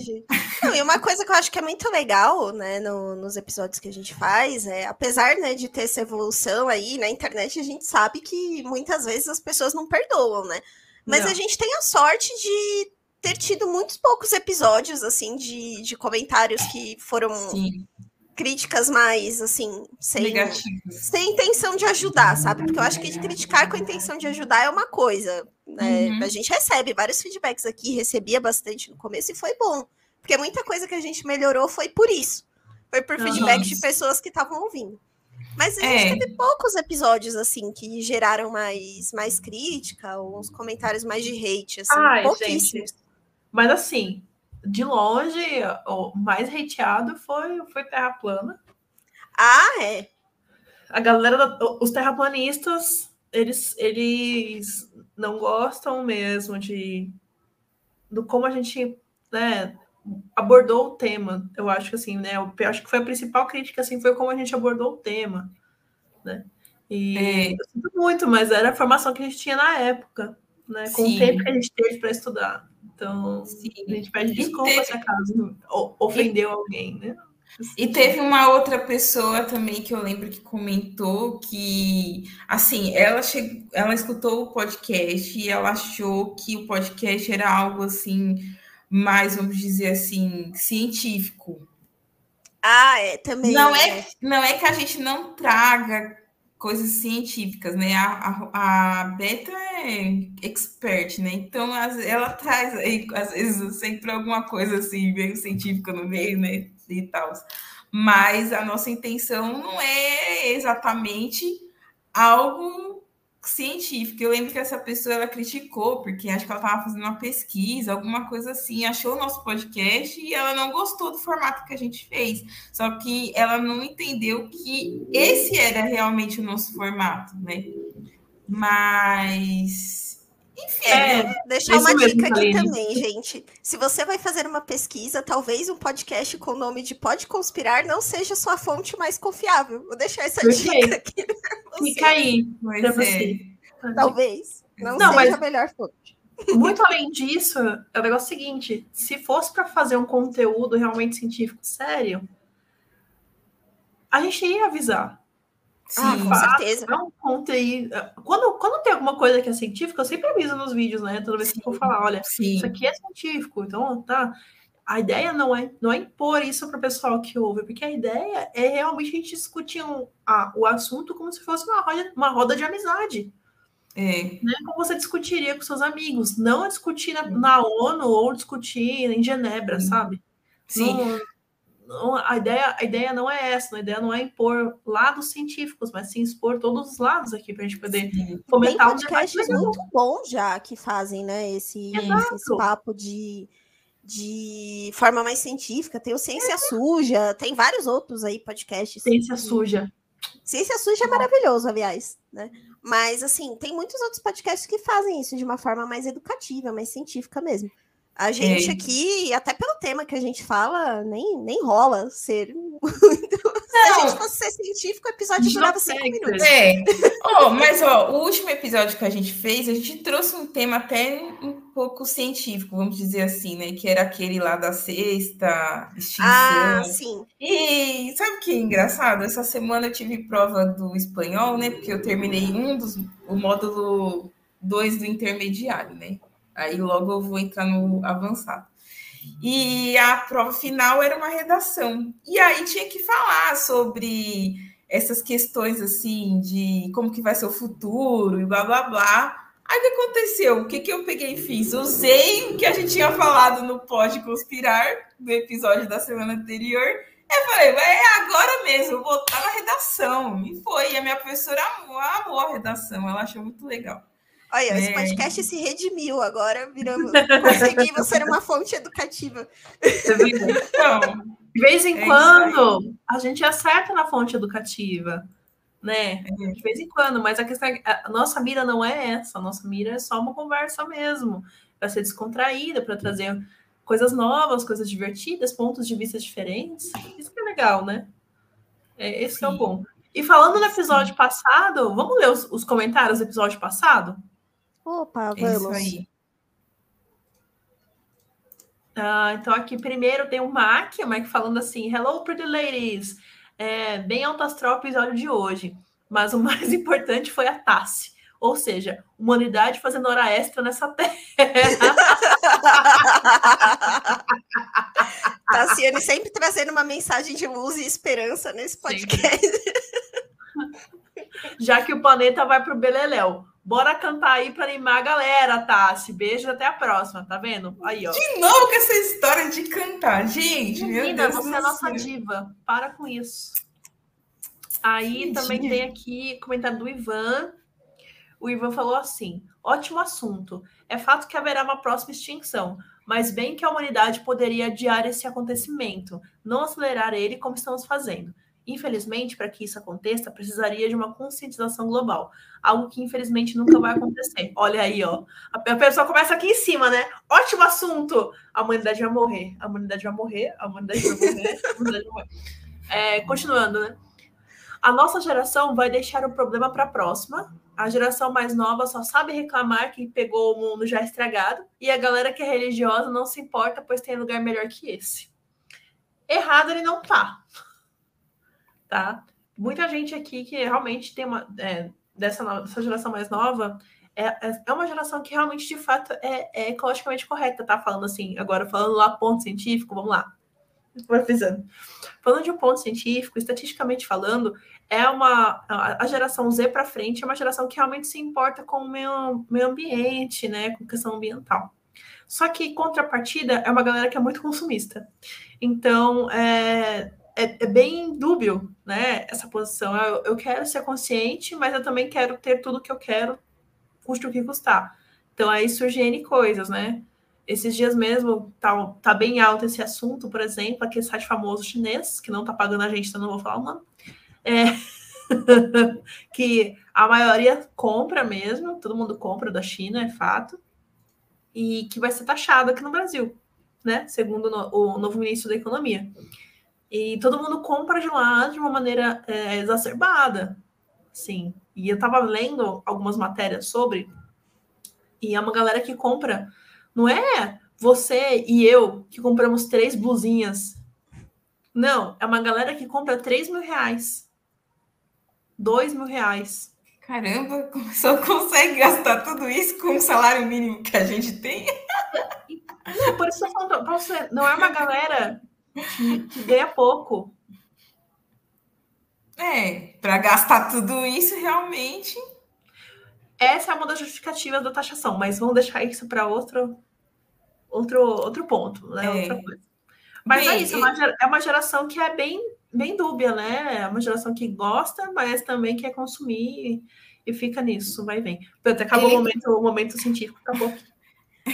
e uma coisa que eu acho que é muito legal, né, no, nos episódios que a gente faz, é, apesar, né, de ter essa evolução aí na internet, a gente sabe que muitas vezes as pessoas não perdoam, né? Mas não. a gente tem a sorte de ter tido muitos poucos episódios, assim, de, de comentários que foram Sim. críticas mais, assim, sem, sem intenção de ajudar, sabe? Porque eu acho que criticar com a intenção de ajudar é uma coisa. Né? Uhum. A gente recebe vários feedbacks aqui, recebia bastante no começo e foi bom. Porque muita coisa que a gente melhorou foi por isso. Foi por feedback de pessoas que estavam ouvindo. Mas a gente é. teve poucos episódios, assim, que geraram mais, mais crítica, uns comentários mais de hate, assim, Ai, pouquíssimos. Gente. Mas assim, de longe, o mais hateado foi, foi Terra Plana. Ah, é. A galera, os terraplanistas, eles, eles não gostam mesmo de do como a gente né, abordou o tema. Eu acho que assim, né? Eu acho que foi a principal crítica assim, foi como a gente abordou o tema, né? E é. eu sinto muito, mas era a formação que a gente tinha na época, né? Com Sim. o tempo que a gente teve para estudar. Então, Sim. a gente pede desculpa teve... se acaso ofendeu e... alguém, né? E teve uma outra pessoa também que eu lembro que comentou que, assim, ela chegou, ela escutou o podcast e ela achou que o podcast era algo assim mais, vamos dizer assim, científico. Ah, é, também. Não é, é não é que a gente não traga coisas científicas, né? A, a, a Beta é expert, né? Então ela traz aí, às vezes, sempre alguma coisa assim, meio científica no meio, né? E tal. Mas a nossa intenção não é exatamente algo científica. Eu lembro que essa pessoa ela criticou, porque acho que ela estava fazendo uma pesquisa, alguma coisa assim, achou o nosso podcast e ela não gostou do formato que a gente fez. Só que ela não entendeu que esse era realmente o nosso formato, né? Mas. Enfim, é, deixar uma dica aqui também, gente. Se você vai fazer uma pesquisa, talvez um podcast com o nome de Pode Conspirar não seja sua fonte mais confiável. Vou deixar essa dica aqui. Fica aí para você. Talvez. Não, não seja a melhor fonte. Muito além disso, é o negócio seguinte: se fosse para fazer um conteúdo realmente científico sério, a gente ia avisar. Sim, ah, com certeza. Não conte aí. Quando, quando tem alguma coisa que é científica, eu sempre aviso nos vídeos, né? Toda vez que eu for falar, olha, Sim. isso aqui é científico, então tá a ideia não é, não é impor isso para o pessoal que ouve, porque a ideia é realmente a gente discutir um, a, o assunto como se fosse uma roda, uma roda de amizade. É. Né? Como você discutiria com seus amigos, não discutir na, na ONU ou discutir em Genebra, sabe? Sim. Não, não, a, ideia, a ideia não é essa, a ideia não é impor lados científicos, mas sim expor todos os lados aqui para a gente poder sim. fomentar Tem podcasts muito bom já que fazem, né, esse, esse papo de de forma mais científica. Tem o Ciência é. Suja, tem vários outros aí podcasts. Ciência Suja. Ciência Suja é maravilhoso, aliás, né? Mas, assim, tem muitos outros podcasts que fazem isso de uma forma mais educativa, mais científica mesmo. A gente é. aqui, até pelo tema que a gente fala, nem, nem rola ser *laughs* muito. Se a gente fosse ser científico, o episódio durava cinco minutos. É. oh, *laughs* mas ó, o último episódio que a gente fez, a gente trouxe um tema até um pouco científico, vamos dizer assim, né? Que era aquele lá da sexta, extinção. Ah, sim. E sabe o que é engraçado? Essa semana eu tive prova do espanhol, né? Porque eu terminei um dos, o módulo 2 do intermediário, né? Aí logo eu vou entrar no avançado. E a prova final era uma redação. E aí tinha que falar sobre essas questões assim de como que vai ser o futuro e blá blá blá. Aí o que aconteceu? O que, que eu peguei e fiz? Usei o que a gente tinha falado no Pode Conspirar, do episódio da semana anterior. Eu falei, é agora mesmo, vou botar na redação. E foi. E a minha professora amou, amou a redação, ela achou muito legal. Olha, é. esse podcast se redimiu agora, viramos, conseguimos ser uma fonte educativa. Então, de vez em é quando, a gente acerta na fonte educativa, né? É. De vez em quando, mas a questão é, a nossa mira não é essa, a nossa mira é só uma conversa mesmo, para ser descontraída, para trazer coisas novas, coisas divertidas, pontos de vista diferentes. Isso que é legal, né? É, esse é o bom. E falando no episódio Sim. passado, vamos ler os, os comentários do episódio passado? Opa, vamos. Isso aí. Ah, então, aqui primeiro tem o Mac, o Mac falando assim: Hello, pretty ladies. É, bem alto astral episódio de hoje. Mas o *laughs* mais importante foi a Tassi. Ou seja, humanidade fazendo hora extra nessa terra. *laughs* Tassiane sempre trazendo uma mensagem de luz e esperança nesse podcast. *laughs* Já que o planeta vai para o Beleléu. Bora cantar aí para animar a galera, Tassi. Beijo, até a próxima, tá vendo? Aí, ó. De novo com essa história de cantar, gente. Menina, meu Deus você é nossa diva. Para com isso. Aí também tem aqui comentário do Ivan. O Ivan falou assim: ótimo assunto. É fato que haverá uma próxima extinção, mas bem que a humanidade poderia adiar esse acontecimento, não acelerar ele como estamos fazendo. Infelizmente, para que isso aconteça, precisaria de uma conscientização global, algo que infelizmente nunca vai acontecer. Olha aí, ó. A pessoa começa aqui em cima, né? Ótimo assunto. A humanidade vai morrer. A humanidade vai morrer. A humanidade vai morrer. A humanidade vai morrer. É, continuando, né? A nossa geração vai deixar o problema para a próxima. A geração mais nova só sabe reclamar que pegou o mundo já estragado. E a galera que é religiosa não se importa, pois tem lugar melhor que esse. Errado ele não tá. Tá? Muita gente aqui que realmente tem uma. É, dessa, dessa geração mais nova. É, é, é uma geração que realmente, de fato, é, é ecologicamente correta, tá? Falando assim, agora falando lá ponto científico, vamos lá vai frisando. Falando de um ponto científico, estatisticamente falando, é uma a geração Z para frente é uma geração que realmente se importa com o meio, meio ambiente, né, com questão ambiental. Só que contrapartida é uma galera que é muito consumista. Então é, é, é bem dúbio, né, essa posição. Eu, eu quero ser consciente, mas eu também quero ter tudo que eu quero, custe o que custar. Então aí surgem N coisas, né? Esses dias mesmo tá, tá bem alto esse assunto, por exemplo, aquele site famoso chinês, que não tá pagando a gente, então não vou falar o nome. É, *laughs* que a maioria compra mesmo, todo mundo compra da China, é fato, e que vai ser taxado aqui no Brasil, né? Segundo o novo ministro da Economia. E todo mundo compra de lá de uma maneira é, exacerbada, sim. E eu tava lendo algumas matérias sobre, e é uma galera que compra não é você e eu que compramos três blusinhas. Não, é uma galera que compra três mil reais. Dois mil reais. Caramba, só consegue gastar tudo isso com o salário mínimo que a gente tem? Não, por isso eu falo não é uma galera que, ganha pouco. É, para gastar tudo isso realmente. Essa é uma das justificativas da taxação, mas vamos deixar isso para outro, outro, outro ponto, né? É. Outra coisa. Mas é bem, é isso, é uma, é uma geração que é bem, bem dúbia, né? É uma geração que gosta, mas também quer consumir e, e fica nisso, vai e vem. Pronto, acabou ele... o, momento, o momento científico, acabou.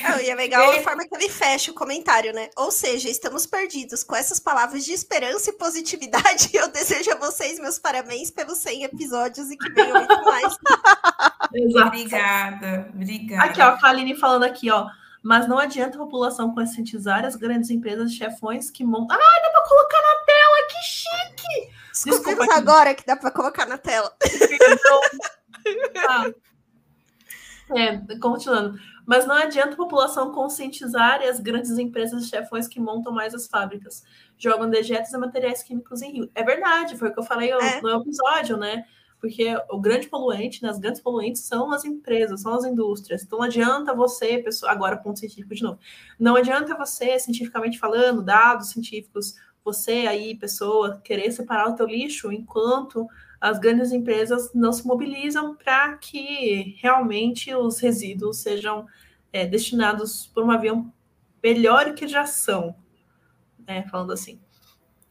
Não, e é legal a forma que ele fecha o comentário, né? Ou seja, estamos perdidos. Com essas palavras de esperança e positividade, *laughs* eu desejo a vocês meus parabéns pelos 100 episódios e que venham muito mais. *laughs* Exato. Obrigada, obrigada. Aqui, ó, a Aline falando aqui, ó. Mas não adianta a população conscientizar as grandes empresas chefões que montam. Ah, dá para colocar na tela, que chique! Desculpa agora que dá para colocar na tela. *laughs* ah. É, continuando. Mas não adianta a população conscientizar as grandes empresas chefões que montam mais as fábricas. Jogam dejetos e materiais químicos em rio. É verdade, foi o que eu falei é. no episódio, né? porque o grande poluente, né, as grandes poluentes são as empresas, são as indústrias. Então não adianta você, pessoa, agora ponto científico de novo, não adianta você, cientificamente falando, dados científicos, você aí, pessoa, querer separar o teu lixo enquanto as grandes empresas não se mobilizam para que realmente os resíduos sejam é, destinados por uma via melhor que já são, né, falando assim.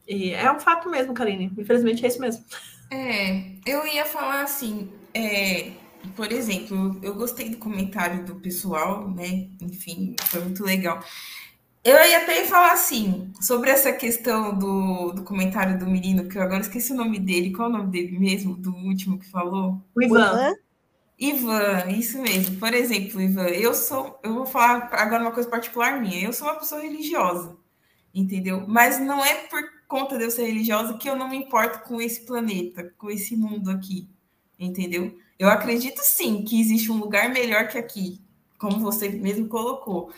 E é um fato mesmo, Karine. Infelizmente é isso mesmo. É, eu ia falar assim, é, por exemplo, eu gostei do comentário do pessoal, né? Enfim, foi muito legal. Eu ia até falar assim, sobre essa questão do, do comentário do menino, que eu agora esqueci o nome dele. Qual é o nome dele mesmo, do último que falou? O Ivan. Ivan, isso mesmo. Por exemplo, Ivan, eu sou, eu vou falar agora uma coisa particular minha. Eu sou uma pessoa religiosa, entendeu? Mas não é por conta de eu ser religiosa que eu não me importo com esse planeta, com esse mundo aqui, entendeu? Eu acredito sim que existe um lugar melhor que aqui, como você mesmo colocou.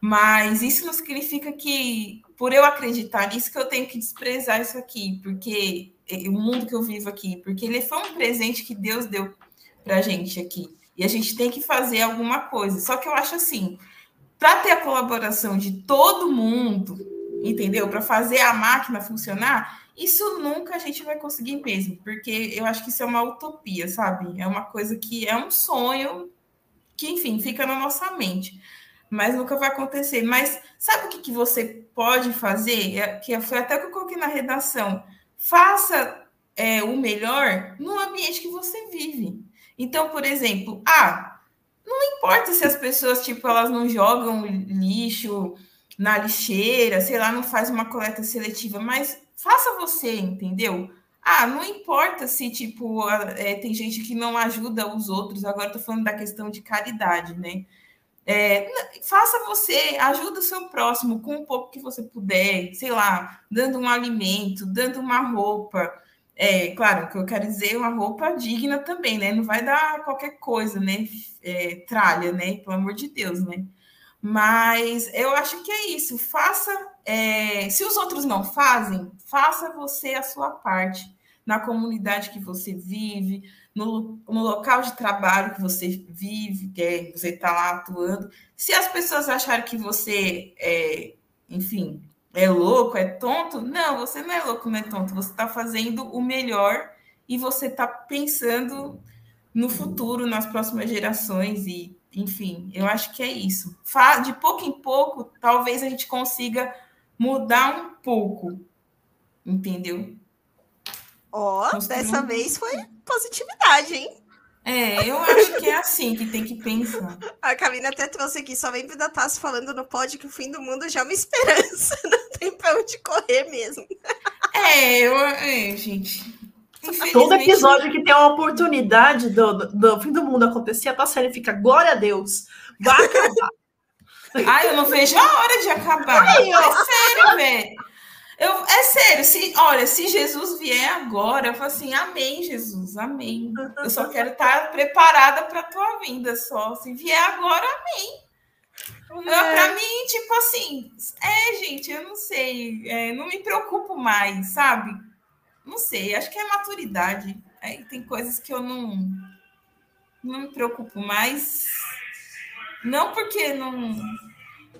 Mas isso não significa que, por eu acreditar nisso, que eu tenho que desprezar isso aqui, porque o mundo que eu vivo aqui, porque ele foi um presente que Deus deu para a gente aqui. E a gente tem que fazer alguma coisa. Só que eu acho assim, para ter a colaboração de todo mundo, entendeu? Para fazer a máquina funcionar, isso nunca a gente vai conseguir mesmo, porque eu acho que isso é uma utopia, sabe? É uma coisa que é um sonho que, enfim, fica na nossa mente, mas nunca vai acontecer. Mas sabe o que, que você pode fazer? É, que foi até que eu coloquei na redação. Faça é, o melhor no ambiente que você vive. Então, por exemplo, ah, não importa se as pessoas, tipo, elas não jogam lixo, na lixeira, sei lá, não faz uma coleta seletiva, mas faça você, entendeu? Ah, não importa se, tipo, é, tem gente que não ajuda os outros. Agora estou falando da questão de caridade, né? É, faça você, ajuda o seu próximo com um pouco que você puder, sei lá, dando um alimento, dando uma roupa. É, claro, o que eu quero dizer uma roupa digna também, né? Não vai dar qualquer coisa, né? É, tralha, né? Pelo amor de Deus, né? Mas eu acho que é isso. Faça. É, se os outros não fazem, faça você a sua parte na comunidade que você vive, no, no local de trabalho que você vive, que é, você está lá atuando. Se as pessoas acharem que você é, enfim, é louco, é tonto, não, você não é louco, não é tonto. Você está fazendo o melhor e você está pensando no futuro, nas próximas gerações e, enfim, eu acho que é isso. De pouco em pouco, talvez a gente consiga mudar um pouco, entendeu? Ó, oh, dessa vez foi positividade, hein? É, eu acho que é assim que tem que pensar. A Camila até trouxe aqui, só vem da Tassi falando no pod que o fim do mundo já é uma esperança. *laughs* Não tem pra onde correr mesmo. É, eu, é gente. Todo episódio que tem uma oportunidade do, do, do fim do mundo acontecer, a Tassiane fica, glória a Deus, vai acabar. *laughs* Ai, eu não vejo a hora de acabar. Ai, é sério, velho. Eu, é sério, se, olha, se Jesus vier agora, eu falo assim, amém, Jesus, amém. Eu só quero estar preparada para a tua vinda só. Se vier agora, amém. É. Para mim, tipo assim, é, gente, eu não sei, é, não me preocupo mais, sabe? Não sei, acho que é maturidade. É, tem coisas que eu não, não me preocupo mais. Não porque não.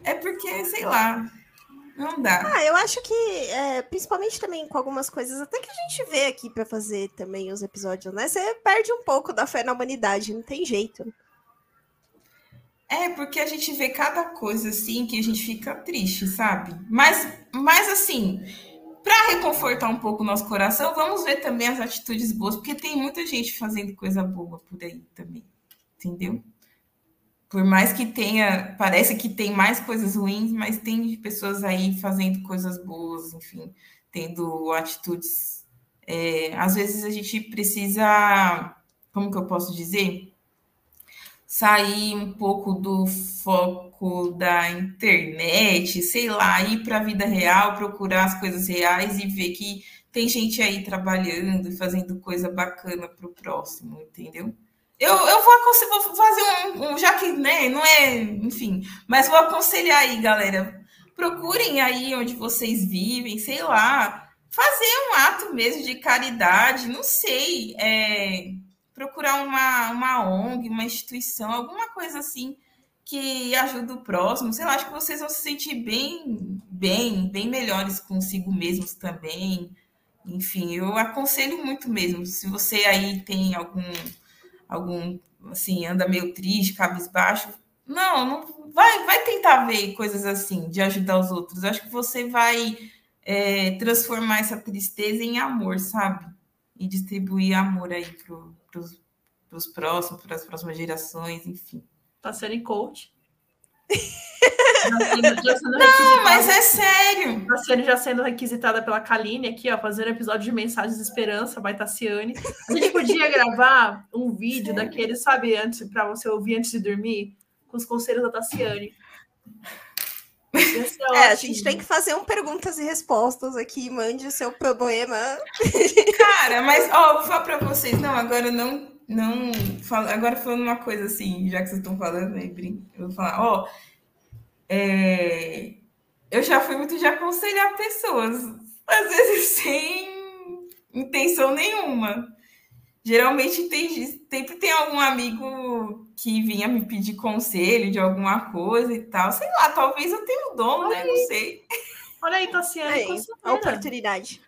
É porque, sei lá, não dá. Ah, eu acho que, é, principalmente também com algumas coisas, até que a gente vê aqui para fazer também os episódios, né? Você perde um pouco da fé na humanidade, não tem jeito. É, porque a gente vê cada coisa assim que a gente fica triste, sabe? Mas, mas assim, para reconfortar um pouco o nosso coração, vamos ver também as atitudes boas, porque tem muita gente fazendo coisa boa por aí também, entendeu? Por mais que tenha, parece que tem mais coisas ruins, mas tem pessoas aí fazendo coisas boas, enfim, tendo atitudes. É, às vezes a gente precisa, como que eu posso dizer? Sair um pouco do foco da internet, sei lá, ir para a vida real, procurar as coisas reais e ver que tem gente aí trabalhando e fazendo coisa bacana para o próximo, entendeu? Eu, eu vou, vou fazer um, um, já que, né, não é, enfim, mas vou aconselhar aí, galera. Procurem aí onde vocês vivem, sei lá, fazer um ato mesmo de caridade, não sei, é, procurar uma, uma ONG, uma instituição, alguma coisa assim que ajude o próximo. Sei lá, acho que vocês vão se sentir bem, bem, bem melhores consigo mesmos também. Enfim, eu aconselho muito mesmo. Se você aí tem algum algum assim, anda meio triste, cabisbaixo. Não, não vai, vai tentar ver coisas assim, de ajudar os outros. Acho que você vai é, transformar essa tristeza em amor, sabe? E distribuir amor aí para os próximos, para as próximas gerações, enfim. Tá sendo coach. *laughs* não, mas é sério. Tassiane já sendo requisitada pela Kaline aqui, ó, fazendo episódio de Mensagens de Esperança, vai Tassiane. A gente podia gravar um vídeo sério? daquele, sabe, antes para você ouvir antes de dormir, com os conselhos da Tassiane. É, a gente tem que fazer um perguntas e respostas aqui, mande o seu problema. Cara, mas ó, vou falar para vocês, não, agora não não agora falando uma coisa assim, já que vocês estão falando, né, eu vou falar, ó, é, eu já fui muito de aconselhar pessoas, às vezes *laughs* sem intenção nenhuma. Geralmente tem, sempre tem algum amigo que vinha me pedir conselho de alguma coisa e tal. Sei lá, talvez eu tenha o um dom, né? Não sei. Olha aí, Tassiana. Aí, a oportunidade.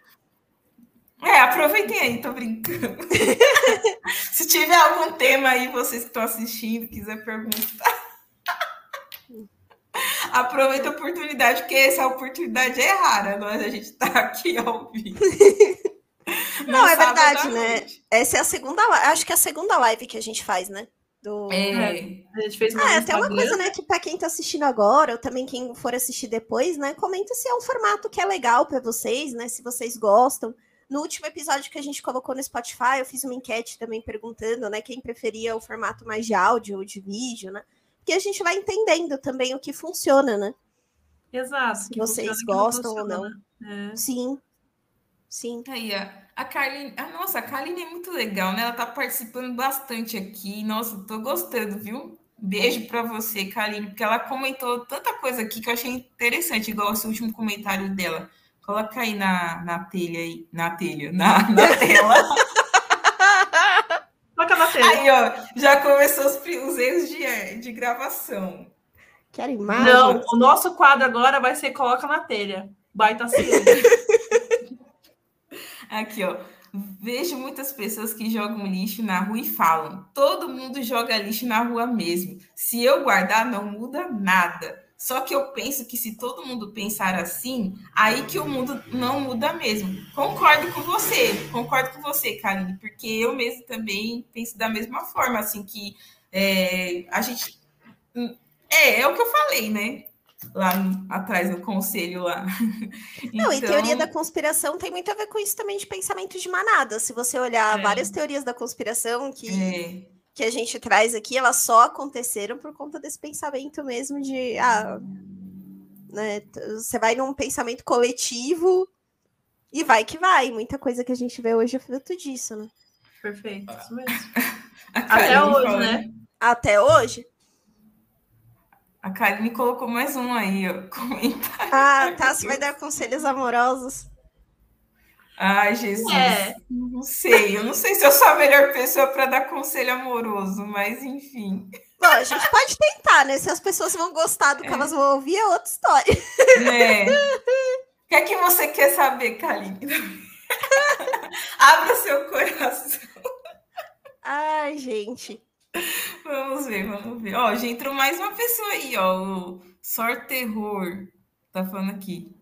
É, aproveitem aí, tô brincando. *laughs* Se tiver algum tema aí, vocês que estão assistindo, quiser perguntar. *laughs* Aproveita a oportunidade, porque essa oportunidade é rara, nós a gente está aqui ao vivo. Não, é verdade, né? Essa é a segunda acho que é a segunda live que a gente faz, né? Do... É, a gente fez ah, é até uma coisa, né, que para quem tá assistindo agora, ou também quem for assistir depois, né, comenta se é um formato que é legal para vocês, né, se vocês gostam. No último episódio que a gente colocou no Spotify, eu fiz uma enquete também perguntando, né, quem preferia o formato mais de áudio ou de vídeo, né? Porque a gente vai entendendo também o que funciona, né? Exato. Se vocês gostam ou não. É. Sim. Sim. Aí. A Carline, ah, nossa, a Carline é muito legal, né? Ela tá participando bastante aqui. Nossa, tô gostando, viu? Beijo para você, Carline, porque ela comentou tanta coisa aqui que eu achei interessante, igual esse último comentário dela. Coloca aí na, na telha aí, na telha, na, na tela. *laughs* *laughs* Aí, ó, já começou os, os erros de, de gravação. Quero imagem. Não, o nosso quadro agora vai ser Coloca na telha. Baita. *laughs* Aqui, ó. Vejo muitas pessoas que jogam lixo na rua e falam: todo mundo joga lixo na rua mesmo. Se eu guardar, não muda nada. Só que eu penso que se todo mundo pensar assim, aí que o mundo não muda mesmo. Concordo com você, concordo com você, Karine, porque eu mesmo também penso da mesma forma, assim, que é, a gente. É, é o que eu falei, né? Lá atrás no conselho lá. *laughs* Não, e Então- teoria da conspiração tem muito a ver com isso também de pensamento de manada. Se você olhar É. várias teorias da conspiração que, É, que a gente traz aqui, elas só aconteceram por conta desse pensamento mesmo de ah, né, você vai num pensamento coletivo e vai que vai. Muita coisa que a gente vê hoje é fruto disso, né? Perfeito, isso mesmo. *laughs* Até hoje, né? Até hoje. A Karine colocou mais um aí, ó. *laughs* Comentário. Ah, tá. Você vai dar conselhos amorosos. Ai, Jesus. É. Não sei. Eu não sei se eu sou a melhor pessoa para dar conselho amoroso, mas enfim. Bom, a gente pode tentar, né? Se as pessoas vão gostar do que elas vão ouvir, é outra história. Né? *laughs* O que é que você quer saber, Karine? *laughs* Abra seu coração. Ai, gente. Vamos ver, vamos ver. Ó, já entrou mais uma pessoa aí, ó. O Sor Terror. Tá falando aqui.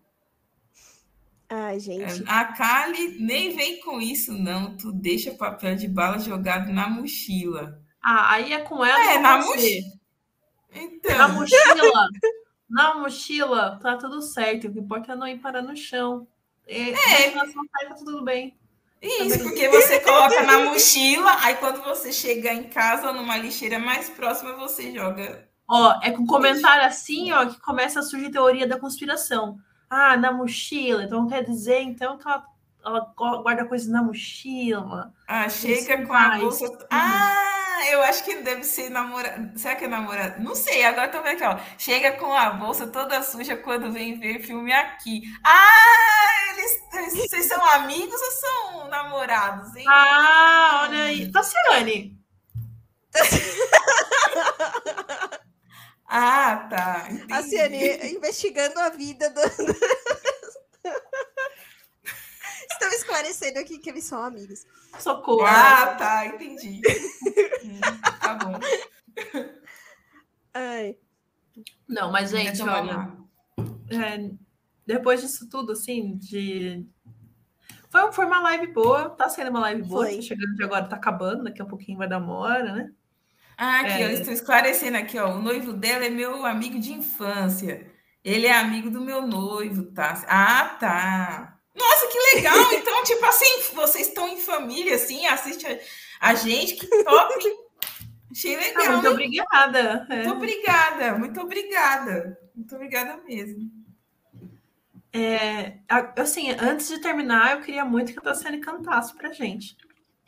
Ai, gente. A Kali nem vem com isso, não. Tu deixa papel de bala jogado na mochila. Ah, aí é com ela. É, com na você. mochila. Então. Na mochila. na mochila, tá tudo certo. O que importa é não ir parar no chão. É, é. tá tudo bem. Isso, porque você coloca na mochila, aí quando você chega em casa, numa lixeira mais próxima, você joga. Ó, é com comentário assim, ó, que começa a surgir teoria da conspiração. Ah, na mochila. Então quer dizer, então, que ela, ela guarda coisas na mochila. Ah, chega com a vai. bolsa. Ah, eu acho que deve ser namorado. Será que é namorado? Não sei, agora tô vendo aqui, ó. Chega com a bolsa toda suja quando vem ver filme aqui. Ah, eles, vocês são amigos ou são namorados, hein? Ah, olha aí. Tassiane. *laughs* Ah, tá. entendi. A Ciane investigando a vida do. *laughs* Estão esclarecendo aqui que eles são amigos. Socorro. Ah, tá, entendi. Hum, tá bom. Ai. Não, mas, gente, olha. é, depois disso tudo, assim, de. Foi, foi uma live boa, tá sendo uma live boa. Tá chegando de agora, tá acabando, daqui a pouquinho vai dar uma hora, né? Ah, aqui, É. ó, estou esclarecendo aqui, ó. O noivo dela é meu amigo de infância. Ele é amigo do meu noivo, tá? Ah, tá. Nossa, que legal! *laughs* Então, tipo assim, vocês estão em família, assim, assiste a, a gente, que top! Achei Ah, legal, muito hein? obrigada. É. Muito obrigada, muito obrigada. Muito obrigada mesmo. É, assim, antes de terminar, eu queria muito que a Tassiane cantasse pra gente.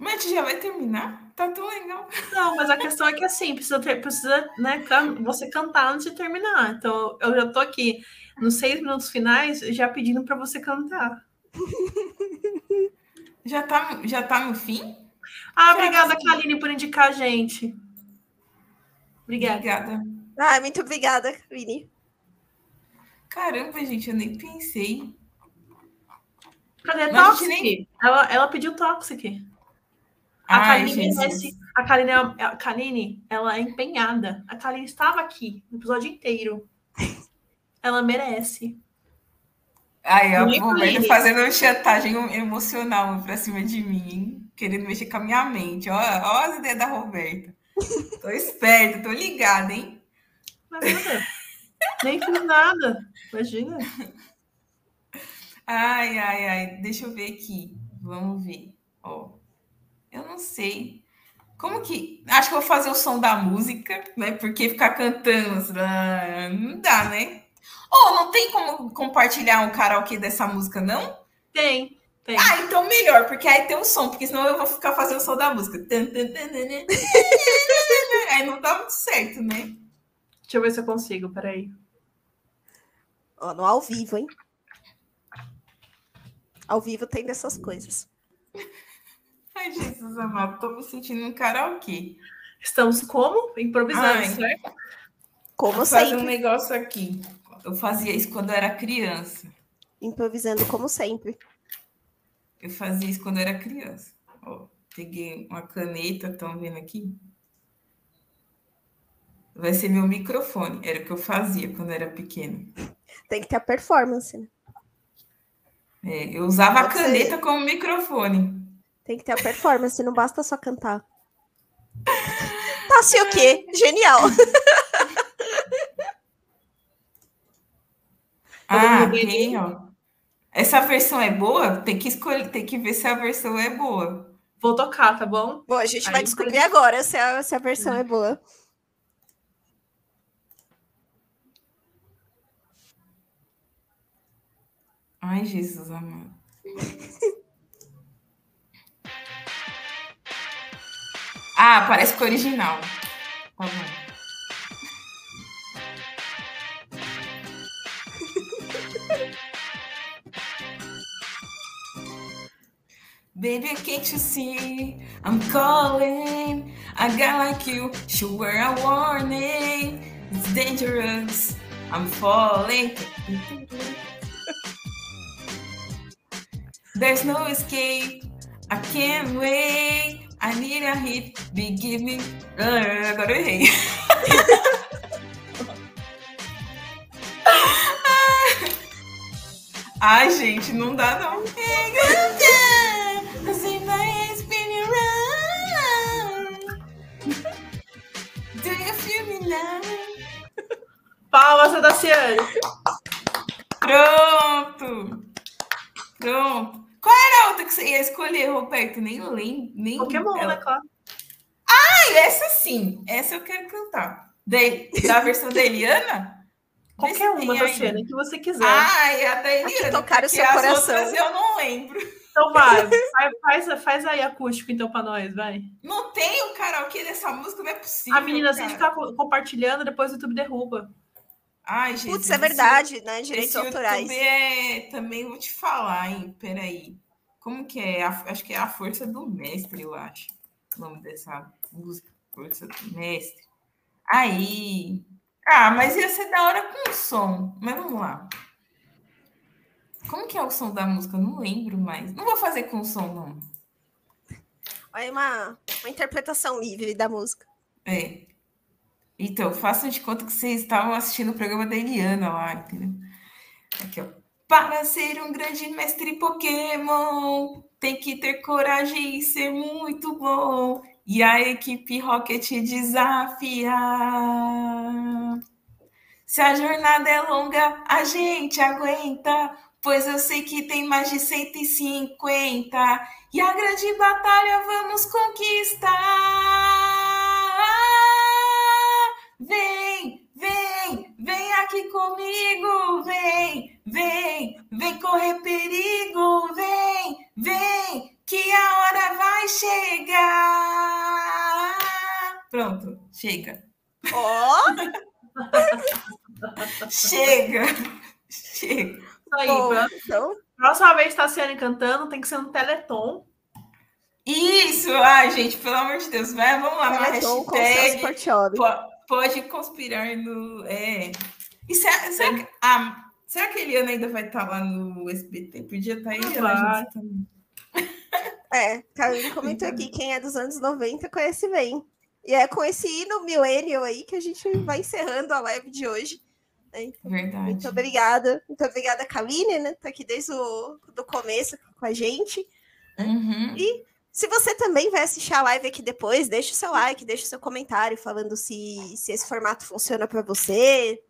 Mas a gente já vai terminar? Tá tão legal. Não, mas a questão é que assim, precisa, ter, precisa né, can- você cantar antes de terminar. Então, eu já tô aqui nos seis minutos finais já pedindo para você cantar. Já tá, já tá no fim? Ah, obrigada, Kaline, por indicar a gente. Obrigada. Obrigada. Ai, muito obrigada, Vini. Caramba, gente, eu nem pensei. Cadê Toxic? gente Ela, ela pediu Toxic. A Ai, Kaline, Jesus. merece- a Kaline, é- a Kaline, ela é empenhada. A Kaline estava aqui no episódio inteiro. Ela merece. Ai, a Nem Roberta Kaline. fazendo uma chantagem emocional pra cima de mim, hein? querendo mexer com a minha mente. Ó, ó as ideias da Roberta. Tô esperta, tô ligada, hein? Nada. Nem fiz nada. Imagina. Ai, ai, ai, deixa eu ver aqui. Vamos ver. Ó, eu não sei. Como que. Acho que eu vou fazer o som da música, né? Porque ficar cantando ah, não dá, né? Ou oh, não tem como compartilhar um karaokê dessa música, não? Tem, tem. Ah, então melhor, porque aí tem o som, porque senão eu vou ficar fazendo o som da música. aí não dá muito certo, né? Deixa eu ver se eu consigo, peraí. Ó, no ao vivo, hein? Ao vivo tem dessas coisas. Ai, Jesus amado, tô me sentindo um karaokê. Estamos como? Improvisando, Ai, certo? Como Vou sempre. fazer um negócio aqui. Eu fazia isso quando eu era criança. Improvisando como sempre. Eu fazia isso quando eu era criança. Ó, peguei uma caneta, estão vendo aqui? Vai ser meu microfone. Era o que eu fazia quando eu era pequena. Tem que ter a performance, né? É, eu usava Pode a caneta ser. como microfone. Tem que ter a performance, não basta só cantar. Tá assim o quê? Genial! Ah, tem, ó. Essa versão é boa? Tem que escolher, tem que ver se a versão é boa. Vou tocar, tá bom? Bom, a gente Aí vai descobrir agora se a, se a versão é boa. Ai, Jesus amado. *laughs* ah, parece que original. Baby, can't you see? I'm calling. A guy like you should wear a warning. It's dangerous. I'm falling. There's no escape. I can't wait. I need a hit. Be give me. Uh, agora eu errei. *laughs* Ai, gente, não dá não. Palmas, Daciane. Pronto. Pronto. Que ia escolher, Roberto? Nem lembro. Nem Pokémon, ela... né, claro. Ah, essa sim. Essa eu quero cantar. De, da versão da Eliana? *laughs* Qualquer uma, Daciane, que você quiser. Ai, a da Eliana. tocar o seu coração. eu não lembro. Então vai, *laughs* faz, faz aí acústico então para nós, vai. Não tem o karaokê dessa música, não é possível. A menina, se a gente ficar compartilhando, depois o YouTube derruba. Ai, gente. Putz, é verdade, esse, né? Direitos autorais. É, também vou te falar, hein? Peraí. Como que é? acho que é a força do mestre, eu acho. O nome dessa música, Força do Mestre. Aí. Ah, mas ia ser da hora com o som. Mas vamos lá. Como que é o som da música? Não lembro mais. Não vou fazer com o som, não. É uma, uma interpretação livre da música. É. Então, façam de conta que vocês estavam assistindo o programa da Eliana lá, entendeu? Aqui, ó. Para ser um grande mestre Pokémon, tem que ter coragem e ser muito bom. E a equipe Rocket desafia. Se a jornada é longa, a gente aguenta, pois eu sei que tem mais de 150. E a grande batalha vamos conquistar. Vem, vem, vem aqui comigo, vem, vem, vem correr perigo, vem, vem, que a hora vai chegar. Pronto, chega. Ó! Oh. *laughs* chega, chega. Aí, então. Próxima vez está sendo cantando, tem que ser um teleton. Isso! Ai, gente, pelo amor de Deus, vai, vamos lá, uma hashtag pode conspirar no. É. E será, será, que, ah, será que a Eliana ainda vai estar lá no SBT? Podia estar aí, ela também. *laughs* É, Carolina comentou aqui, quem é dos anos 90 conhece bem. E é com esse hino millennial aí que a gente vai encerrando a live de hoje. Né? Então, Verdade. Muito obrigada. Muito obrigada, Kaline, né? Tá aqui desde o do começo com a gente. Né? Uhum. E se você também vai assistir a live aqui depois, deixa o seu like, deixa o seu comentário falando se, se esse formato funciona para você.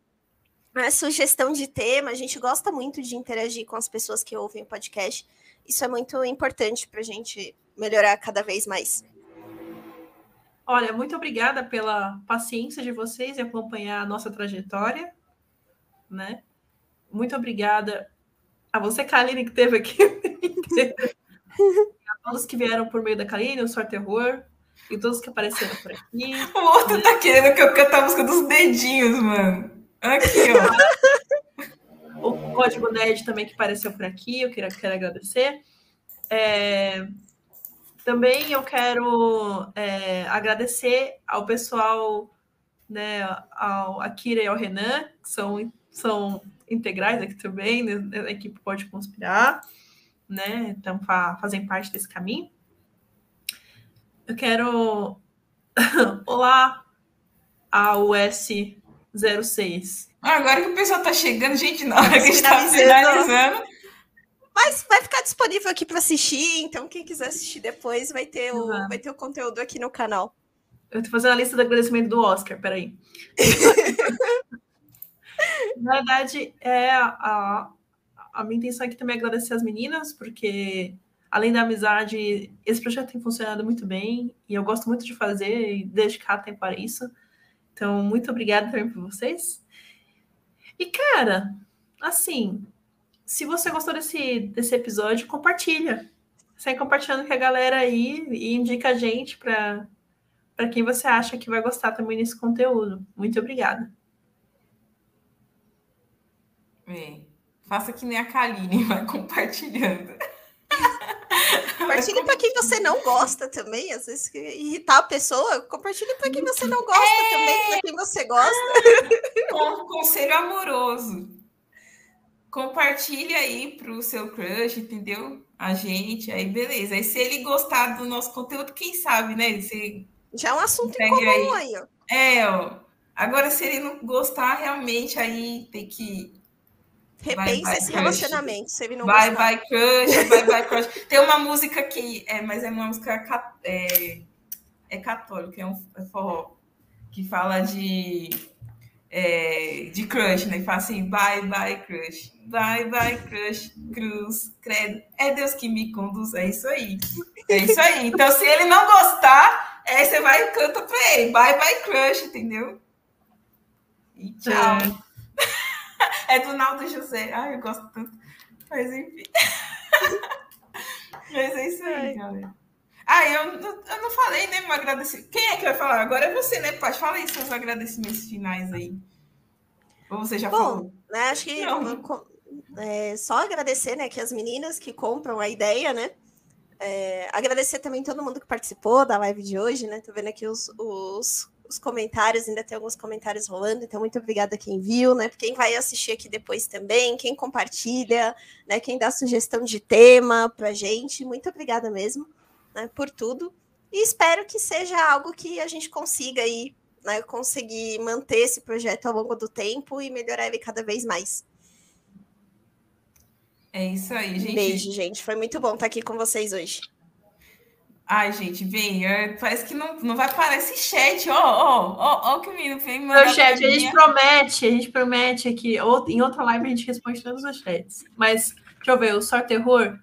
A sugestão de tema, a gente gosta muito de interagir com as pessoas que ouvem o podcast. isso é muito importante para a gente melhorar cada vez mais. Olha, muito obrigada pela paciência de vocês em acompanhar a nossa trajetória, né? Muito obrigada a você, Kaline, que esteve aqui. *laughs* a todos que vieram por meio da Kaline, o Sor Terror, e todos que apareceram por aqui. O outro tá querendo que eu cante a música dos dedinhos, mano. Aqui, ó. *laughs* o Código Nerd também que apareceu por aqui, eu quero, quero agradecer. É... Também eu quero é, agradecer ao pessoal, né, ao Akira e ao Renan, que são, são integrais aqui também, né, a equipe pode conspirar, né? Então, fazem parte desse caminho. Eu quero. *laughs* Olá, a US06. Ah, agora que o pessoal tá chegando, gente, na hora que a gente tá finalizando. Mas vai ficar disponível aqui para assistir, então quem quiser assistir depois vai ter, o, uhum. vai ter o conteúdo aqui no canal. Eu tô fazendo a lista do agradecimento do Oscar, peraí. *laughs* Na verdade, é a, a minha intenção aqui também é agradecer as meninas, porque além da amizade, esse projeto tem funcionado muito bem e eu gosto muito de fazer e dedicar tempo para isso. Então, muito obrigada também por vocês. E, cara, assim, se você gostou desse, desse episódio, compartilha. Sai compartilhando com a galera aí e indica a gente para quem você acha que vai gostar também desse conteúdo. Muito obrigada. É. Faça que nem a Kaline, *laughs* vai compartilhando. Compartilhe para quem você não gosta também, às vezes irritar a pessoa, compartilhe para quem você não gosta é... também, para quem você gosta. *laughs* Um conselho amoroso. Compartilhe aí pro seu crush, entendeu? A gente, aí beleza. Aí se ele gostar do nosso conteúdo, quem sabe, né? Você Já é um assunto em comum aí. aí, ó. É, ó. Agora, se ele não gostar, realmente aí tem que Repensa esse crush. relacionamento, se ele não Vai, gostar. vai, crush, vai, vai, crush. *laughs* Tem uma música que, é, mas é uma música é, é católica, é um é forró, que fala de, é, de crush, né? E fala assim, bye, bye, crush. Bye, bye, crush, cruz, credo. É Deus que me conduz, é isso aí. É isso aí. Então, se ele não gostar, é, você vai e canta pra ele. Bye, bye, crush, entendeu? E tchau. É. Do Naldo José. Ai, eu gosto tanto. Mas enfim. *laughs* Mas é isso aí, galera. Ah, eu, eu não falei, né, meu agradecimento. Quem é que vai falar? Agora é você, né, Paty? Fala aí seus agradecimentos finais aí. Ou você já Bom, falou? Né, acho que é, só agradecer, né, que as meninas que compram a ideia, né? É, agradecer também todo mundo que participou da live de hoje, né? Tô vendo aqui os, os os comentários, ainda tem alguns comentários rolando, então muito obrigada quem viu, né? Quem vai assistir aqui depois também, quem compartilha, né? Quem dá sugestão de tema pra gente, muito obrigada mesmo, né? Por tudo. E espero que seja algo que a gente consiga aí, né? Conseguir manter esse projeto ao longo do tempo e melhorar ele cada vez mais. É isso aí, gente. Beijo, gente. Foi muito bom estar aqui com vocês hoje. Ai, gente, vem. É, parece que não, não vai parar esse chat. Ó, ó, ó, ó, que o menino vem mandar. Meu chat, a gente promete, a gente promete aqui. Em outra live a gente responde todos os chats. Mas, deixa eu ver, o Só Terror.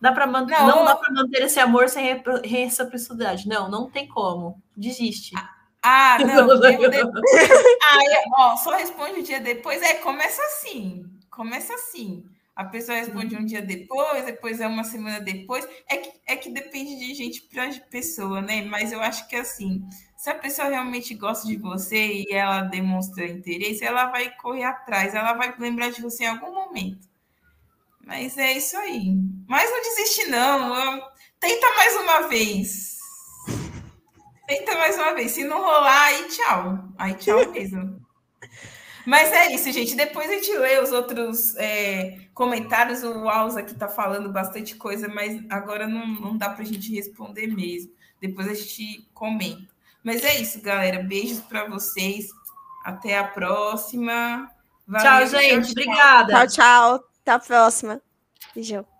Dá pra man... não, não dá para manter esse amor sem reciprocidade. Não, não tem como. Desiste. Ah, *laughs* não. ah, ó, só responde o dia depois. É, começa assim. Começa assim. A pessoa responde um dia depois, depois é uma semana depois. É que, é que depende de gente para pessoa, né? Mas eu acho que assim, se a pessoa realmente gosta de você e ela demonstra interesse, ela vai correr atrás, ela vai lembrar de você em algum momento. Mas é isso aí. Mas não desiste, não. Tenta mais uma vez. *laughs* Tenta mais uma vez. Se não rolar, aí tchau. Aí tchau mesmo. *laughs* Mas é isso, gente. Depois a gente lê os outros é, comentários. O Alza aqui tá falando bastante coisa, mas agora não, não dá para a gente responder mesmo. Depois a gente comenta. Mas é isso, galera. Beijos para vocês. Até a próxima. Valeu, tchau, gente. Tchau, Obrigada. Tchau, tchau. Até a próxima. Beijão.